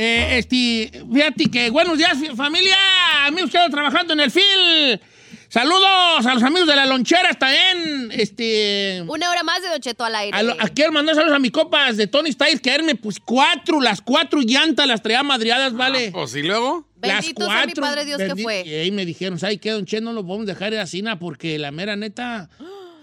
Eh, este, fíjate que buenos días, familia. Amigos que trabajando en el FIL. Saludos a los amigos de la lonchera también. Este. Una hora más de Don Cheto al aire. A lo- a- quiero mandar saludos a mis copas de Tony Styles que me pues cuatro, las cuatro llantas las traía madriadas, vale. Pues y luego. Las Bendito sea mi Padre Dios que fue. Y ahí me dijeron, ¿sabes qué, don Che? No lo podemos dejar ir así, na, porque la mera neta.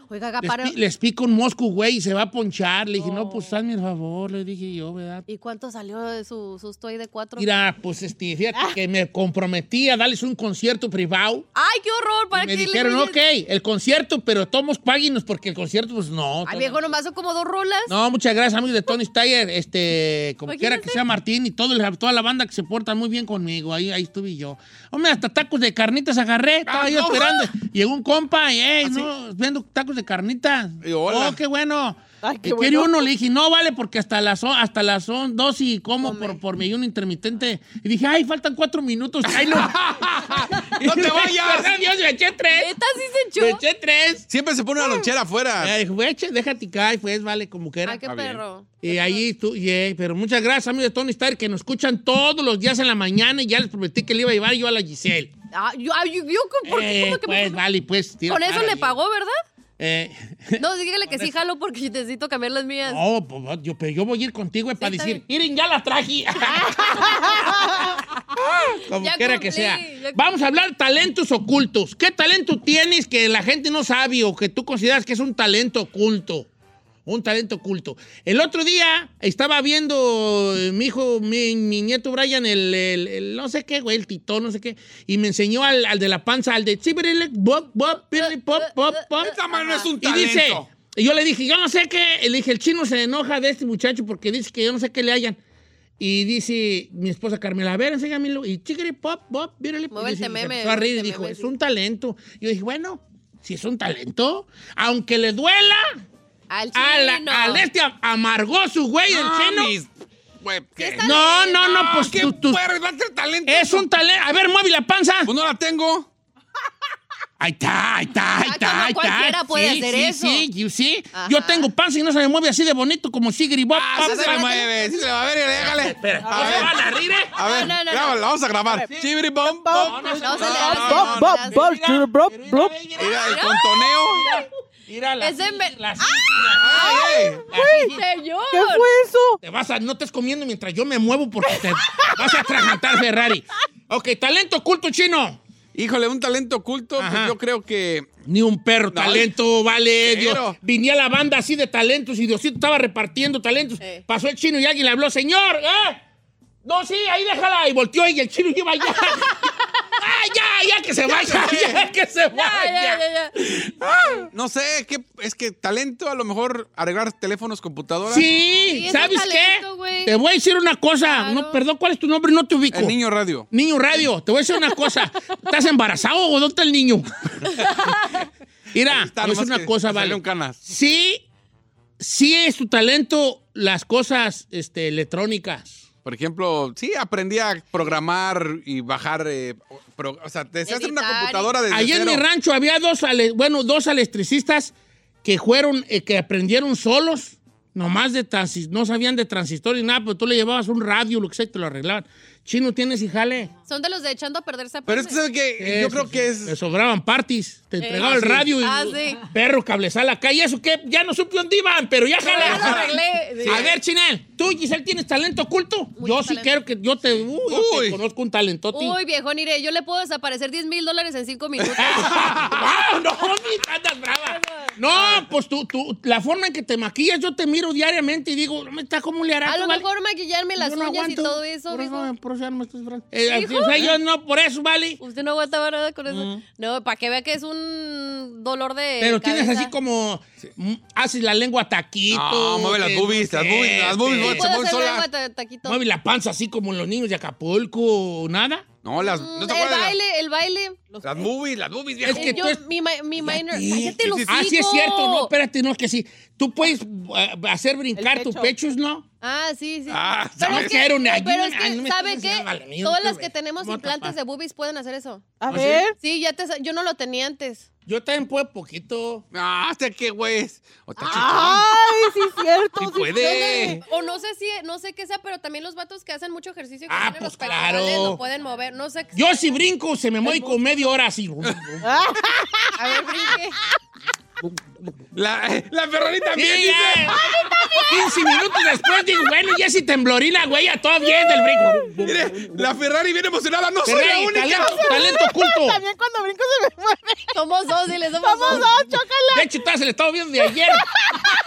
Oiga, Les, Gaparo. pi- les pico un mosco, güey, y se va a ponchar. Le dije, no, pues hazme el favor, le dije yo, ¿verdad? ¿Y cuánto salió de su susto ahí de cuatro? Mira, pues este, fíjate que me comprometí a darles un concierto privado. ¡Ay, qué horror! ¿Para Y me dijeron, ok, el concierto, pero tomos páguinos porque el concierto, pues no. Ay, viejo, nomás son como dos rolas. No, muchas gracias, amigos de Tony Steyer, este, como quiera que sea Martín y todo, toda la banda que se porta muy bien conmigo, ahí, ahí estuve yo. Hombre, hasta tacos de carnitas agarré, estaba Ah, yo no. esperando. Llegó un compa y, hey, no, vendo tacos de carnitas. Y hola. Oh, qué bueno. Ay, qué Y quiere bueno. uno, le dije, no vale, porque hasta las, hasta las son dos y como por, por mi ayuno intermitente. Y dije, ay, faltan cuatro minutos. Ay, no. ¡No te vayas! ¿Verdad, Dios, me eché tres. ¿Neta sí se Me echó? eché tres. Siempre se pone una lonchera afuera. Eh, déjate caer, pues, vale, como quiera. Ay, qué perro. Y ahí tú, yeah, pero muchas gracias, amigos de Tony Stark, que nos escuchan todos los días en la mañana y ya les prometí que le iba a llevar yo a la Giselle. Ah, yo, ay, yo, yo, ¿por qué? Eh, ¿Cómo que pues, vale, pues. Con eso le pagó, ¿verdad? Eh, No, dígale que sí jalo porque necesito cambiar las mías. no, pues, yo, pero yo voy a ir contigo eh, para está decir, miren, ya la traje. Como Ya quiera que sea. Vamos a hablar talentos ocultos. ¿Qué talento tienes que la gente no sabe o que tú consideras que es un talento oculto? Un talento oculto. El otro día estaba viendo eh, mi hijo, mi, mi nieto Brian, el, el- el no sé qué, güey, el titón, no sé qué, y me enseñó al, al de la panza, al de bop, pirili, pop, pop, pop. Esta mano es un Y talento. dice, y yo le dije, yo no sé qué, le dije, el chino se enoja de este muchacho porque dice que yo no sé qué le hayan. Y dice mi esposa Carmela, a ver, enséñamelo. Y chiquiri, pop, pop, mírale. Mueve el Y se a reír y dijo, tememe, es sí. un talento. Yo dije, bueno, si es un talento, aunque le duela, Al a la- chino. al este amargó su güey, el Ah, está No, no, no, pues ¿Qué tú, tú- puerro? ¿Va a ser talento? es un talento. A ver, mueve la panza. Pues no la tengo. Ahí está, ahí está, ahí Ah, está, como ahí está. cualquiera puede sí, hacer sí, eso. Sí, you see. Ajá. Yo tengo panza y no se me mueve así de bonito como Sigri Bob. Ah, sí se le mueve, sí se le va a ver, déjale. Espera, A ¿no se ver. van a rir, eh? A ver, No, no, no, grábala, no. vamos a grabar. Bom, bom. No, se No le. No, Bob, no, Bob, no, Bob, Bob, mira. Mira la Es de la- Ay, ey. ¡Señor! ¿Qué fue eso? Te vas a, no estés comiendo mientras yo me muevo porque te vas a atragantar Ferrari. Ok, talento oculto chino. Híjole, un talento oculto, pues yo creo que... Ni un perro, No, talento, vale. Dios. Venía la banda así de talentos y Diosito estaba repartiendo talentos. Eh. Pasó el chino y alguien le habló, señor, ¿eh? No, sí, ahí déjala. Y volteó y el chino iba allá. ¡Ah, ya, ya que se vaya! ¡Ya que se Ya, vaya! ya, ya, ya. No sé, ¿qué, es que talento a lo mejor arreglar teléfonos, computadoras. Sí, Sí, es ¿sabes qué? Te voy a decir una cosa. Claro. No, perdón, ¿cuál es tu nombre? No te ubico. El niño radio. Niño radio, te voy a decir una cosa. ¿Estás embarazado o dónde está el niño? Mira, está, te voy a decir nomás una cosa, le vale. canas. Sí, sí es tu talento las cosas este, electrónicas. Por ejemplo, sí, aprendí a programar y bajar, eh, pro- o sea, deseas hacer una Editar y- computadora desde Allí en mi rancho había dos, ale- bueno, dos electricistas que fueron, eh, que aprendieron solos Nomás de transis, no sabían de transistor ni nada, pero tú le llevabas un radio, lo que sea, y te lo arreglaban. Chino, tienes y jale. Son de los de echando a perderse. Pero es que, ¿sabe qué? Yo creo que Le es... sobraban parties. Te entregaba ah, el sí. radio y Ah, sí. perro cablezal acá. ¿Y eso qué? Ya no supe dónde iban, pero ya jale. Ya lo arreglé. Sí. A ver, Chinel, ¿tú, Giselle, tienes talento oculto? Yo sí talento. quiero que yo te... Uy, yo te conozco un talentote. Uy, viejo, Nire, yo le puedo desaparecer 10 mil dólares en 5 minutos. ¡Ah, no, ni andas brava! No, pues tú, tú, la forma en que te maquillas, yo te miro diariamente y digo, ¿me está cómo le hará? A lo vale? mejor maquillarme las Yo no uñas y todo eso, por. Eso, por eso ya no me estás bravo. Eh, ¿Hijo? o sea, yo no, por eso, vale. Usted no aguantaba nada con eso. No, para que vea que es un dolor de. Pero tienes así como, mm, haces la lengua taquito. No, mueve las boobies, las boobies, las boobies, este, se ¿Puedo mueven solas. Mueve la panza así como los niños de Acapulco, nada. No, las... Mm, ¿No te el acuerdas? de baile, el baile. Las, las movies, las movies, Es viejo. que Eh, tú yo, es- mi, mi minor. Sí. Cállate los Ah, sí es cierto, no, espérate, no, es que sí. Tú puedes eh, hacer brincar El tus pecho. pechos, ¿no? Ah, sí, sí. Ah, pero no es quiero que, ni pero es ay, no que me ¿sabe qué? diciendo, vale, mío, Todas las que tenemos ¿Cómo implantes tapar? de boobies pueden hacer eso. A ¿Ah, sí? ver. Sí, ya te, sa- yo no lo tenía antes. Yo también puedo poquito. Ah, ¿hasta qué, güey? Ay, sí, es cierto. Sí sí puede. O no sé si, no sé qué sea, pero también los vatos que hacen mucho ejercicio y que Ah, tienen pues los claro. lo pueden mover. No sé. qué- Yo si brinco, se me mueve con media hora así. A ver, brinque. La, la Ferrari Sí, también dice. ya. 15 minutos después digo, bueno, ya si temblorina, güey, ya todo bien del brinco. Mire, la Ferrari viene emocionada. No soy la Ferrari, única. talento, talento oculto. También cuando brinco se me mueve. Somos dos, diles, somos Vamos, dos. dos, chócala. De hecho, se le estaba viendo de ayer.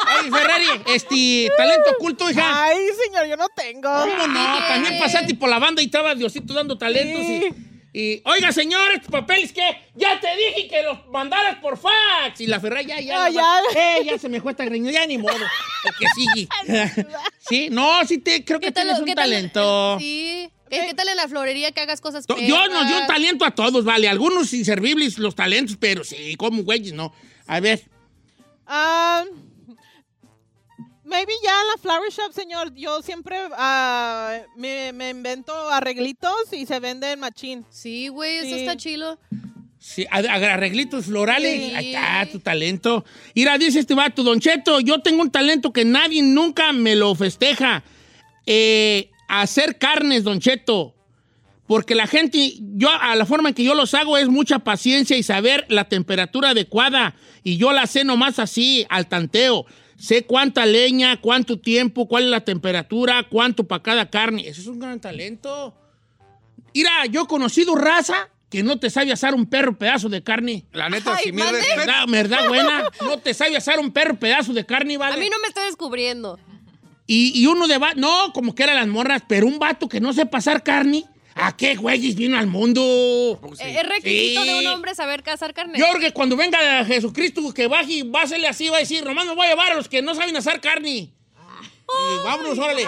Ay, Ferrari, este, talento oculto, hija. Ay, señor, yo no tengo. ¿Cómo no? Sí, También sí. pasaste por la banda y estaba Diosito dando talentos Sí. y, y, oiga, señor, estos papeles que ya te dije que los mandaras por fax. Y la Ferrari ya, ya, Ah, ya, eh, ya se me fue esta greña, ya ni modo. Porque sigue. sí, no, sí te, creo que ¿Qué tal- tienes un tal- talento. Sí. ¿Qué, qué tal en la florería que hagas cosas To- Yo no, yo perras? talento a todos, vale. Algunos inservibles los talentos, pero sí, como güeyes, no. A ver, Ah, maybe ya en la flower shop, señor. Yo siempre ah, me, me invento arreglitos y se venden machín. Sí, güey, eso Sí. está chilo. sí, arreglitos florales. Sí. Ahí está tu talento. Mira, dice este vato, Don Cheto, yo tengo un talento que nadie nunca me lo festeja. Eh, hacer carnes, Don Cheto. Porque la gente, yo, a la forma en que yo los hago es mucha paciencia y saber la temperatura adecuada. Y yo la sé nomás así, al tanteo. Sé cuánta leña, cuánto tiempo, cuál es la temperatura, cuánto para cada carne. Eso es un gran talento. Mira, yo he conocido raza que no te sabe asar un perro pedazo de carne. La neta, Ay, si mi respeto. ¿Verdad, verdad buena? No te sabe asar un perro pedazo de carne, ¿vale? A mí no me estoy descubriendo. Y, y uno de no, como que eran las morras, pero un vato que no sepa pasar carne, ¿a qué güeyes vino al mundo? Eh, Es requisito Sí. de un hombre saber cazar carne. Que cuando venga Jesucristo, que baje y va a hacerle así, va a decir, nomás me voy a llevar a los que no saben asar carne. Y vámonos, órale.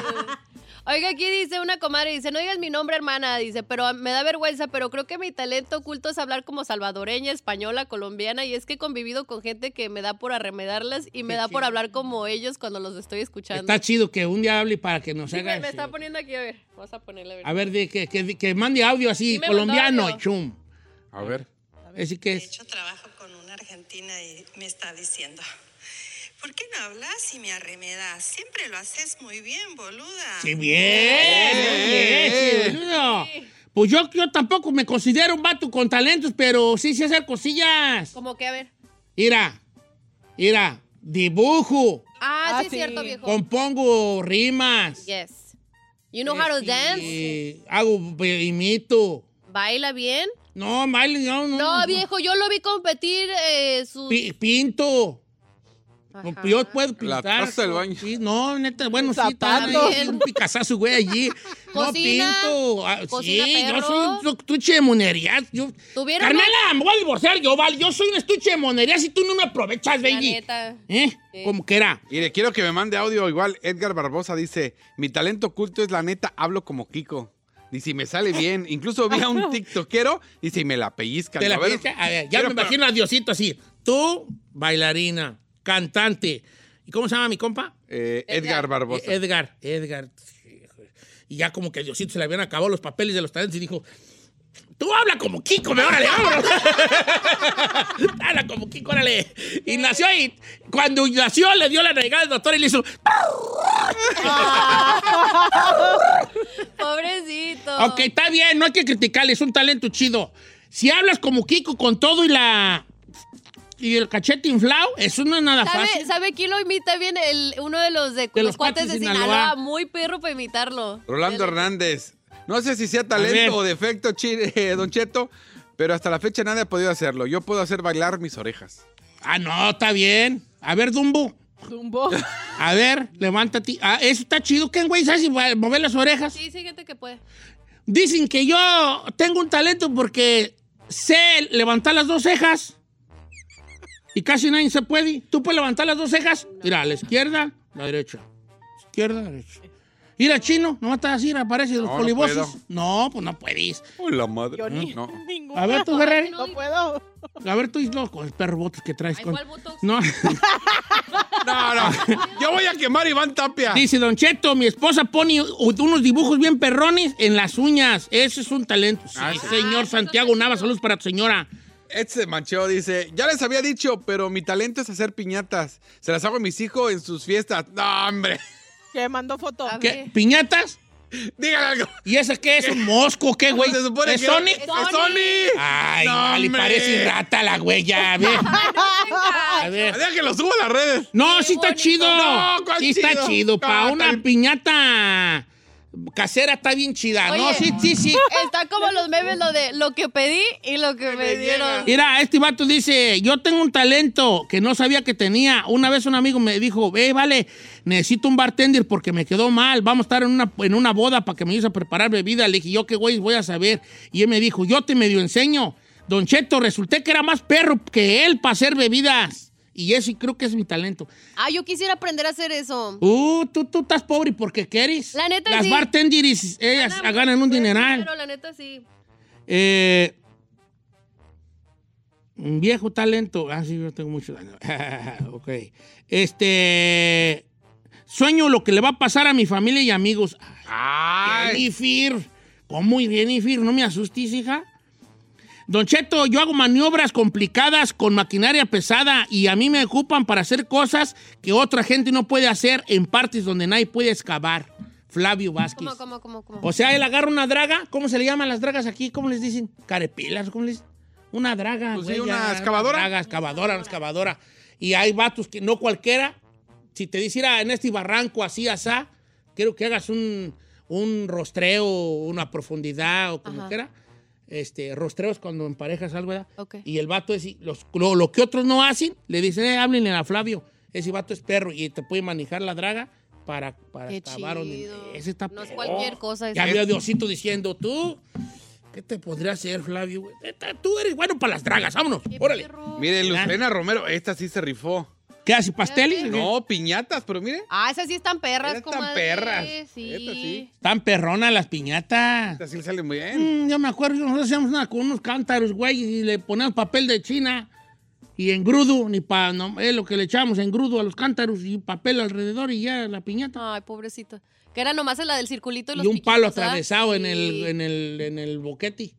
Oiga, aquí dice una comadre, dice, no digas mi nombre, hermana, dice, pero me da vergüenza, pero creo que mi talento oculto es hablar como salvadoreña, española, colombiana, y es que he convivido con gente que me da por arremedarlas y me da por hablar como ellos cuando los estoy escuchando. Está chido que un día hable para que nos Sí, haga... me, me está poniendo aquí, a ver, vamos a ponerle a ver. A ver, de, que, que, que mande audio así, Sí colombiano, audio. chum. A ver. Así que De es... hecho, trabajo con una argentina y me está diciendo, ¿por qué no hablas y me arremedas? Siempre lo haces muy bien, boluda. Sí, bien, bien, sí, boludo. Pues yo, yo tampoco me considero un vato con talentos, pero sí sé hacer cosillas. Como que, a ver. Mira, mira, dibujo, Ah, Ah, sí, es sí. cierto, viejo. compongo rimas. Yes. You know how to dance? Hago, eh, imito. ¿Baila bien? No, baile, no, no. No, viejo, yo lo vi competir eh, sus... Pi- pinto. Ajá. Yo puedo La pintar. taza del baño. Sí, no, neta, bueno, sí, está un picazazo, güey, allí. No pinto. Ah, cocina sí, yo soy un estuche de monerías. Yo... ¿Tuvieron Carmela, me voy a divorciar yo, vale. Yo soy un estuche de monerías y tú no me aprovechas, La baby. neta. ¿Eh? Sí. Como que era. Y le quiero que me mande audio. Igual Edgar Barbosa dice: Mi talento oculto es la neta, hablo como Kiko. Y me sale bien. Incluso vi a un tiktokero y si me la pellizcan. ¿Te la A ver, pellizca? A ver, ya quiero- me imagino a Diosito así. Tú, bailarina, cantante. ¿Y cómo se llama mi compa? Eh, Edgar Barbosa. Edgar, Edgar. Y ya como que Diosito se le habían acabado los papeles de los talentos y dijo, Tú habla como Kiko, me órale, vámonos. habla como Kiko, órale. Y nació ahí. Cuando nació, le dio la negada al doctor y le hizo. Pobrecito. Ok, está bien, no hay que criticarle, es un talento chido. Si hablas como Kiko con todo y la. Y el cachete inflado, eso no es nada ¿Sabe, fácil. ¿Sabe quién lo imita bien? El, uno de los de, De los los cuates de Sinaloa. Sinaloa. Muy perro para imitarlo. Rolando Dele. Hernández. No sé si sea talento o defecto, chi- eh, Don Cheto, pero hasta la fecha nadie ha podido hacerlo. Yo puedo hacer bailar mis orejas. Ah, no, está bien. A ver, Dumbo. Dumbo. A ver, levántate. Ah, eso está chido. ¿Qué güey sabes si mover las orejas? Sí, sí, gente que puede. Dicen que yo tengo un talento porque sé levantar las dos cejas. Y casi nadie se puede. ¿Tú puedes levantar las dos cejas? Mira, a la izquierda, la derecha. Izquierda, derecha. Mira, chino, no estás así, aparece los No, no polibosos. puedo. No, pues no puedes. ¡Oh, la madre! Yo ni, No. ninguna. A ver, tú, Ferrari. No puedo. A ver, tú, no, con el perro botos que traes. Ay, con-. No. No, no. Yo voy a quemar a Iván Tapia. Dice Don Cheto, mi esposa pone unos dibujos bien perrones en las uñas. Eso es un talento. Sí, Ah, sí. señor Santiago Nava, saludos para tu señora. Este se manchó, dice, ya les había dicho, pero mi talento es hacer piñatas. Se las hago a mis hijos en sus fiestas. No, hombre. Que mandó foto. ¿Qué? ¿Piñatas? Dígale algo. ¿Y ese qué es? ¿Un mosco? ¿Qué, güey? Se supone ¿Es que- Sonic? ¡Es Sonic! Ay, No, hombre. parece rata la güey, ya, a ver. A ver. Deja que lo subo a las redes. No, Qué sí está chido. No, ¿cuál sí está chido? No, una piñata casera está bien chida. no, sí, sí, sí. Está como los memes, lo de lo que pedí y lo que me, me dieron. Mira, este vato dice, yo tengo un talento que no sabía que tenía. Una vez un amigo me dijo, ve, vale, necesito un bartender porque me quedó mal. Vamos a estar en una, en una boda para que me ayudes a preparar bebida. Le dije, yo qué güey voy a saber. Y él me dijo, yo te medio enseño. Don Cheto, resulté que era más perro que él para hacer bebidas. Y eso creo que es mi talento. Ah, yo quisiera aprender a hacer eso. Uh, tú, tú estás pobre porque quieres. La neta, Las sí. bartenders, ellas Ganan ganan un dineral. dinero, la neta sí. Eh, un viejo talento. Ah, sí, yo tengo mucho. ok. Este. Sueño lo que le va a pasar a mi familia y amigos. Ay. Jennifer. ¿Cómo, Jennifer? No me asustes, hija. Don Cheto, yo hago maniobras complicadas con maquinaria pesada y a mí me ocupan para hacer cosas que otra gente no puede hacer en partes donde nadie puede excavar. Flavio Vázquez. ¿Cómo, cómo, cómo, cómo? O sea, él agarra una draga. ¿Cómo se le llaman las dragas aquí? ¿Cómo les dicen? Carepilas, ¿cómo les dicen? Una draga. Pues sí, una ya, excavadora. draga, excavadora, una excavadora. Y hay vatos que no cualquiera. Si te dice, "Mira, en este barranco así, asá, quiero que hagas un, un rostreo, una profundidad o como Ajá. quiera. Este, rostreo es cuando emparejas algo, ¿verdad? Ok. Y el vato es, los, lo, lo que otros no hacen, le dicen, eh, háblenle a Flavio. Ese vato es perro y te puede manejar la draga para, para donde-. Ese está No es cualquier cosa. Ya eso. vio a Diosito diciendo, tú, ¿qué te podría hacer, Flavio? Tú eres bueno para las dragas, vámonos, Qué órale. perro. Mire, Lucena Romero, esta sí se rifó. ¿Qué hace, pasteles? No, piñatas, pero mire. Ah, esas sí están perras, Estas como están perras. Sí. Estas sí. Están perronas las piñatas. Esta sí le sale muy bien. Mm, yo me acuerdo, nosotros hacíamos una con unos cántaros, güey, y le poníamos papel de China y engrudo, ni para, no, es lo que le echábamos engrudo a los cántaros y papel alrededor y ya la piñata. Ay, pobrecito. Que era nomás la del circulito y los y un palo atravesado en, Sí. el, en, el, en el boquete.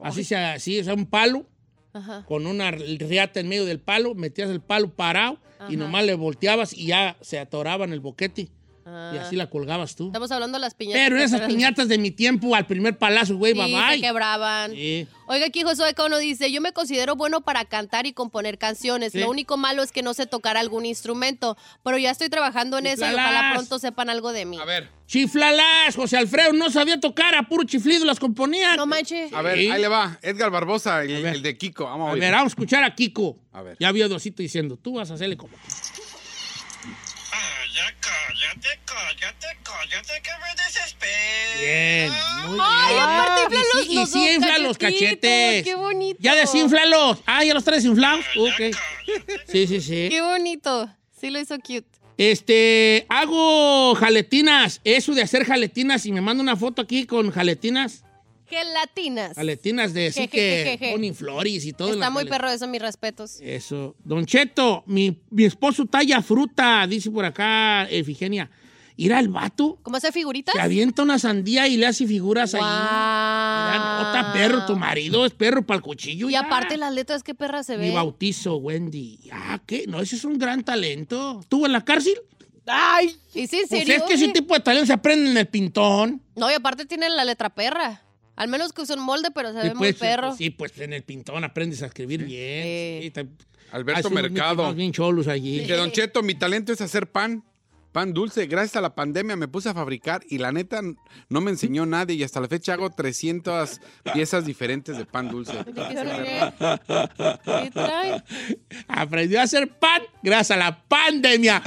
Así se así, o sea, un palo Ajá. con una riata en medio del palo, metías el palo parado y nomás le volteabas y ya se atoraba en el boquete. Ah. Y así la colgabas tú. Estamos hablando de las piñatas. Pero esas piñatas de mi tiempo, al primer palazo, güey, Sí, bye se bye. quebraban. Sí. Oiga, aquí Josué Cono dice, yo me considero bueno para cantar y componer canciones. Sí. Lo único malo es que no sé tocar algún instrumento, pero ya estoy trabajando en eso y ojalá Chiflalas. pronto sepan algo de mí. A ver, Chiflalas, José Alfredo no sabía tocar, a puro chiflido las componían. No manches. a ver, ahí le va. Edgar Barbosa, el, A ver. el de Kiko. Vamos a A oír. ver, vamos a escuchar a Kiko. A ver. Ya vio Dosito diciendo, tú vas a hacerle como. Ya cállate, cállate, cállate, que me desespero. Bien, muy Ay, bien. aparte Y inflan sí- los- y los sí dos infla los cachetes. qué bonito. Ya desinflalos. Ah, ya los traes inflados. Ok. cállate. Sí, sí, sí. Qué bonito. Sí lo hizo cute. Este, hago jaletinas. Eso de hacer jaletinas y me manda una foto aquí con jaletinas. Gelatinas. Jaletinas de así que ponen flores y todo. Está muy jalet- perro eso, mis respetos. Eso. Don Cheto, mi, mi esposo talla fruta, dice por acá Efigenia. Ir al vato, ¿Cómo hacer figuritas? se avienta una sandía y le hace figuras ahí. Wow. Nota perro, tu marido es perro para el cuchillo. Y ya. aparte las letras, qué perra se Mi ve. bautizo, Wendy. Ah, ¿qué? No, ese es un gran talento. ¿Estuvo en la cárcel? Ay, ¿Y sí, en Pues serio? es que ese tipo de talento se aprende en el pintón. No, y aparte tiene la letra perra. Al menos que usa un molde, pero se Sí, ve muy pues, perro. Sí, pues en el pintón aprendes a escribir bien. Sí. Sí, te- Alberto unos Mercado. bien cholos allí. Que Don Cheto, mi talento es hacer pan. Pan dulce. Gracias a la pandemia me puse a fabricar y la neta no me enseñó nadie y hasta la fecha hago 300 piezas diferentes de pan dulce. Aprendió a hacer pan gracias a la pandemia.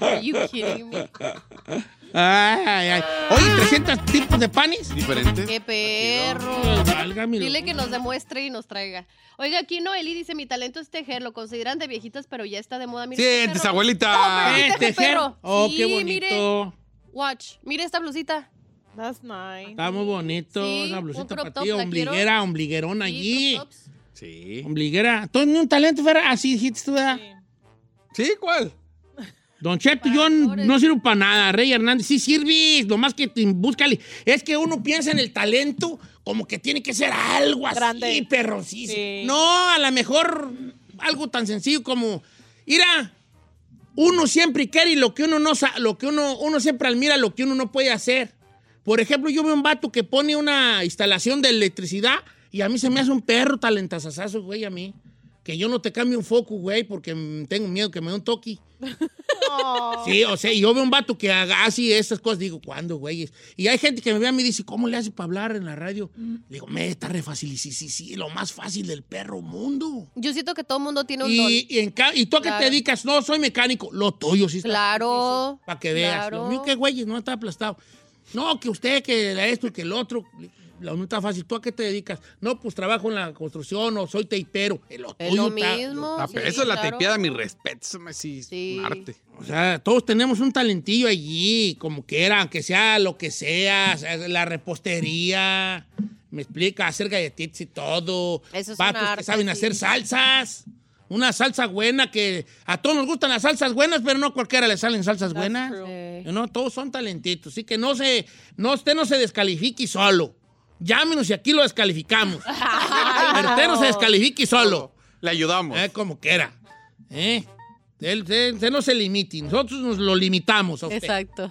Are you kidding me? Ay, ay. Oye, 300 tipos de panes. ¿Diferentes? ¡Qué perro! Válgame Dile que nos demuestre y nos traiga. Oiga, aquí Noeli dice, mi talento es tejer. Lo consideran de viejitas, pero ya está de moda. Mire este Sientes, perro. abuelita. No, Eh, pero teje tejer. perro. Oh, Sí, qué mire. bonito. Watch. Mire esta blusita. that's nice. Está muy bonito. Sí, una un blusita crop para ti. Ombliguera, quiero. ombliguerón allí. Sí, crop tops. Sí. Ombliguera. ¿Tú ni un talento, Ferra? Así dijiste tú, ¿verdad? ¿Sí? ¿Cuál? Don Cheto, yo no sirvo para nada. Rey Hernández, sí sirves, nomás que te búscale. Es que uno piensa en el talento como que tiene que ser algo así, Grande. perro, sí, sí. No, a lo mejor algo tan sencillo como, mira, uno siempre quiere y lo que uno no sa- lo que uno, uno siempre admira lo que uno no puede hacer. Por ejemplo, yo veo un vato que pone una instalación de electricidad y a mí se me hace un perro talentazazazo, güey, a mí. Que yo no te cambie un foco, güey, porque tengo miedo que me dé un toque. Oh. Sí, o sea, yo veo un vato que haga así esas cosas, digo, ¿cuándo, güey? Y hay gente que me ve a mí y dice, ¿cómo le hace para hablar en la radio? Le digo, me está re fácil. Y sí, sí, sí, lo más fácil del perro mundo. Yo siento que todo el mundo tiene un don. Y, y, en ¿y tú a qué Claro. te dedicas? No, soy mecánico. Lo tuyo sí está. Claro. Para que veas. claro. Lo mío que güeyes, no está aplastado. No, que usted, que esto y que el otro. Lo mío está fácil. ¿Tú a qué te dedicas? No, pues trabajo en la construcción o soy teipero. Lo Es lo está- mismo. Sí, eso es la claro. teipeada, mi respeto. Eso me sí, Sí. arte. O sea, todos tenemos un talentillo allí, como quiera, aunque sea lo que sea, la repostería, me explica, hacer galletitas y todo. Eso es Vatos que saben sí. hacer salsas. Una salsa buena que a todos nos gustan las salsas buenas, pero no a cualquiera le salen salsas buenas. No, todos son talentitos, así que no se, no, usted no se descalifique solo. Llámenos y aquí lo descalificamos. pero usted no se descalifique solo. Le ayudamos. Eh, como quiera. ¿Eh? Él, no se limite. Nosotros nos lo limitamos a usted. Exacto.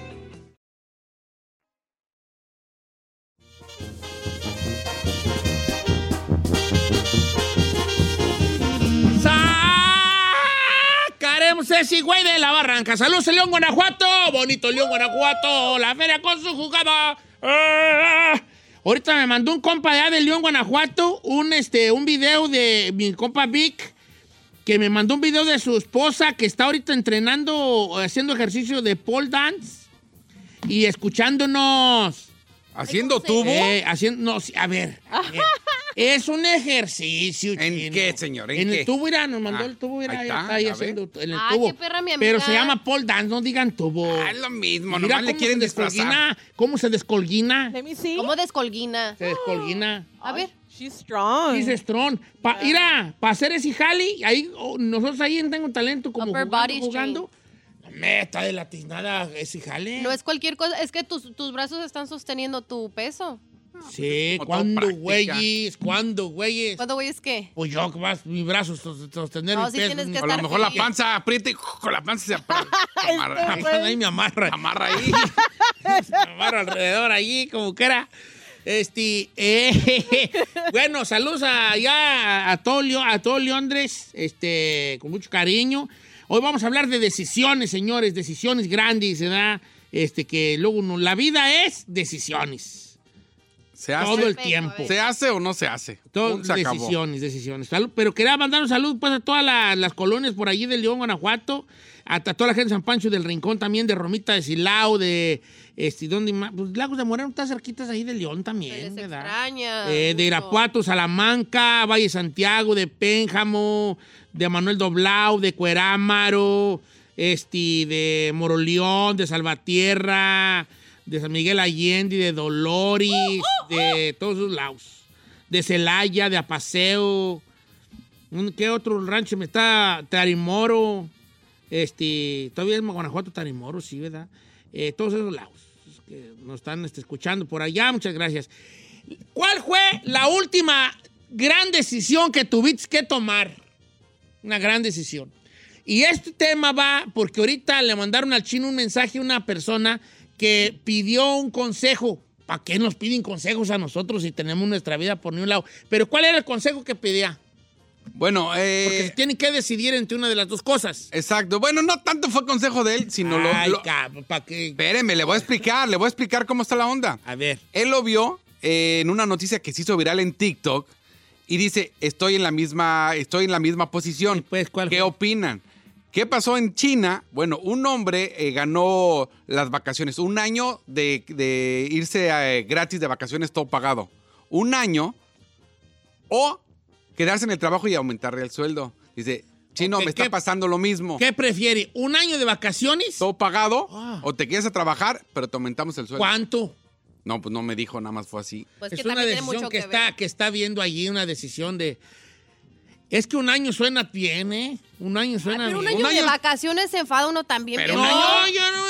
Ese güey de la barranca. Saludos, León, Guanajuato. Bonito León, Guanajuato. La feria con su jugada. ¡Ah! Ahorita me mandó un compa de allá de León, Guanajuato, un, este, un video de mi compa Vic, que me mandó un video de su esposa que está ahorita entrenando, haciendo ejercicio de pole dance y escuchándonos. ¿Haciendo tubo? Eh, haciendo, no, a ver. a ver. es un ejercicio. ¿En chino. qué, señor? ¿En el qué? tubo, mira, nos mandó Ah, el tubo, mira, ahí ya está, está ahí ya haciendo en el Ay, tubo. qué perra, mi Pero amiga. se llama Paul Dance, no digan tubo. Ah, es lo mismo, Mira nomás le cómo quieren se disfrazar. descolguina, ¿Cómo se descolguina? Let me see. ¿Cómo descolguina? Se descolguina. A ver. She's strong. Dice Strong. Pa, mira, para hacer ese jali, ahí, oh, nosotros ahí tengo talento como Upper jugando, body jugando. La meta de latinada ese jale. No es cualquier cosa, es que tus, tus brazos están sosteniendo tu peso. Sí, Como todo ¿cuándo, güeyes? ¿Cuándo, güeyes? ¿Cuándo, güey, es qué? Pues yo, que vas, mi brazo sos- sostener No, mi sí peso. tienes que A lo mejor la panza aprieta y con la panza se se amarra, Ahí me amarra. amarra ahí. Me amarro alrededor allí, como que era. Este, eh, bueno, saludos allá a todo, Leo- a todo Londres, este, con mucho cariño. Hoy vamos a hablar de decisiones, señores, decisiones grandes, ¿verdad? Este, que luego no- la vida es decisiones. ¿Se hace, Todo el Perfecto, tiempo. ¿Se hace o no se hace? Todo- se decisiones, decisiones. Salud- pero quería mandar un saludo pues, a todas la- las colonias por allí de León, Guanajuato, a, a toda la gente de San Pancho del Rincón también, de Romita, de Silao, de este, ¿dónde más? Pues Lagos de Moreno está cerquitas ahí de León también, ¿verdad? extraña. Eh, de. Irapuato, Salamanca, Valle Santiago, de Pénjamo, de Manuel Doblau, de Cuerámaro, este, de Moroleón, de Salvatierra, de San Miguel Allende, de Dolores, de todos esos lados. De Celaya, de Apaseo. ¿Un- ¿Qué otro rancho me está? Tarimoro. Este, todavía es Guanajuato, Tarimoro, sí, ¿verdad? Eh, todos esos lados que nos están este, escuchando por allá. Muchas gracias. ¿Cuál fue la última gran decisión que tuviste que tomar? Una gran decisión. Y este tema va porque ahorita le mandaron al chino un mensaje a una persona que pidió un consejo. ¿Para qué nos piden consejos a nosotros si tenemos nuestra vida por ni un lado? Pero ¿cuál era el consejo que pedía? Bueno, eh, Porque se tienen que decidir entre una de las dos cosas. exacto. Bueno, no tanto fue consejo de él, sino lo- Ay, lo... cabrón, ¿para qué? Espéreme, le voy a explicar, le voy a explicar cómo está la onda. A ver. Él lo vio eh, en una noticia que se hizo viral en TikTok y dice, estoy en la misma, estoy en la misma posición. Pues, ¿cuál ¿Qué fue? opinan? ¿Qué pasó en China? Bueno, un hombre eh, ganó las vacaciones, un año de, de irse eh, gratis de vacaciones todo pagado. Un año o quedarse en el trabajo y aumentarle el sueldo. Dice, chino, Ok, me está ¿qué- pasando lo mismo. ¿Qué prefiere? ¿Un año de vacaciones? Todo pagado Ah. o te quieres a trabajar, pero te aumentamos el sueldo. ¿Cuánto? No, pues no me dijo, nada más fue así. Pues es que una decisión mucho que, que está, que está viendo allí, una decisión de... Es que un año suena bien, ¿eh? Un año Ay, suena pero un año, Un de año- vacaciones se enfada uno también. Pero No, yo no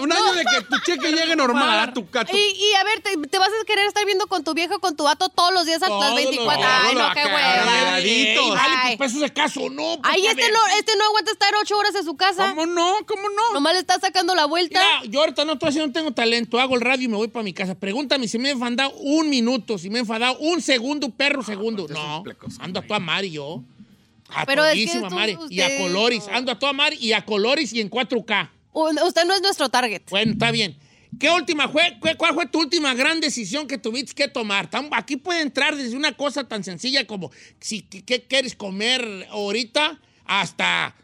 Un año de que tu cheque llegue normal a tu cacho. Y, y a ver, te, te vas a querer estar viendo con tu viejo, con tu vato todos los días a Todos las los 24. días. Ay, no, qué hueva. Ay. pues pesos de caso, no. pues, Ay, a este no, este no aguanta estar ocho horas en su casa. ¿Cómo no? ¿Cómo no? Nomás le está sacando la vuelta. Mira, yo ahorita no estoy haciendo, no tengo talento. Hago el radio y me voy para mi casa. Pregúntame si me he enfadado un minuto, si me he enfadado un segundo, perro segundo. pues, no, ando a güey. toda madre yo. A Pero es que. Y a colores. no. Ando a toda madre y a colores y en 4K. Usted no es nuestro target. Bueno, está bien. ¿Qué última fue, cuál fue tu última gran decisión que tuviste que tomar? Aquí puede entrar desde una cosa tan sencilla como si qué qué quieres comer ahorita hasta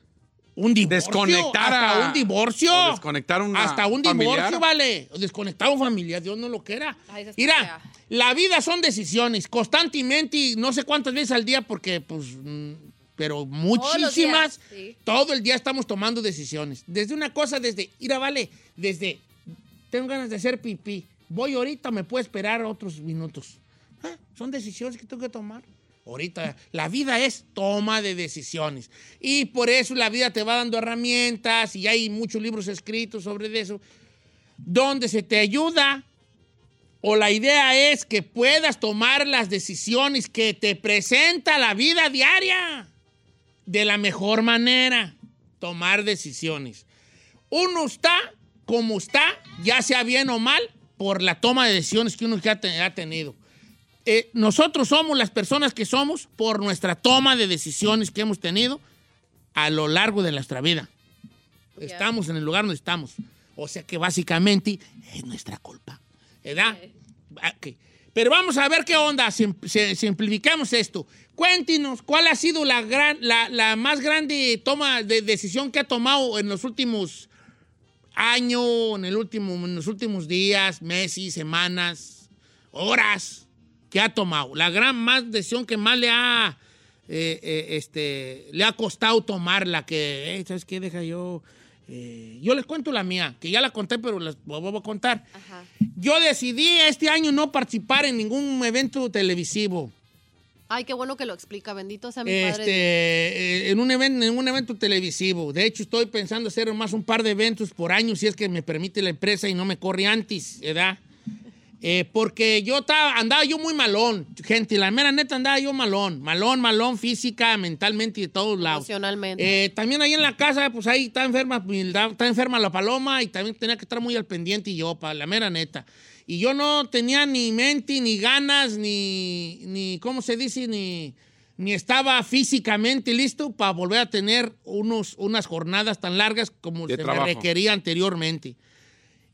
un divorcio. Desconectar hasta a- un divorcio. o desconectar una hasta un familiar. divorcio, vale. Desconectar a un familiar, Dios no lo quiera. Ay, Mira, fea. la vida son decisiones constantemente y no sé cuántas veces al día porque pues mm, pero muchísimas. sí. Todo el día estamos tomando decisiones. Desde una cosa, desde, mira, vale, desde, tengo ganas de hacer pipí. Voy ahorita, me puedo esperar otros minutos. Ah, Son decisiones que tengo que tomar. Ahorita, la vida es toma de decisiones. Y por eso la vida te va dando herramientas y hay muchos libros escritos sobre eso, donde se te ayuda o la idea es que puedas tomar las decisiones que te presenta la vida diaria de la mejor manera. Tomar decisiones. Uno está como está, ya sea bien o mal, por la toma de decisiones que uno ya ha tenido. Eh, nosotros somos las personas que somos por nuestra toma de decisiones que hemos tenido a lo largo de nuestra vida. Estamos en el lugar donde estamos. O sea que básicamente es nuestra culpa. ¿Verdad? Ah, ok. Pero vamos a ver qué onda, sim- si- simplificamos esto. Cuéntenos, ¿cuál ha sido la, gran, la, la más grande toma de decisión que ha tomado en los últimos años, en, el último, en los últimos días, meses, semanas? horas que ha tomado. La gran más decisión que más le ha, eh, eh, este, le ha costado tomar la que, ¿sabes qué? Deja yo. Eh, yo les cuento la mía, que ya la conté, pero les vuelvo a contar. Ajá. Yo decidí este año no participar en ningún evento televisivo. Ay, qué bueno que lo explica. Bendito sea mi Este, padre. eh, en, un evento, en un evento televisivo. De hecho, estoy pensando hacer más un par de eventos por año, si es que me permite la empresa y no me corre antes, ¿verdad? Eh, porque yo estaba, andaba yo muy malón, gente, la mera neta andaba yo malón, malón, malón, física, mentalmente y de todos lados. Emocionalmente. Eh, también ahí en la casa, pues ahí está enferma, está enferma la paloma y también tenía que estar muy al pendiente y yo, para la mera neta. Y yo no tenía ni mente, ni ganas, ni, ni ¿cómo se dice? Ni, ni estaba físicamente listo para volver a tener unos, unas jornadas tan largas como De se trabajo. me requería anteriormente.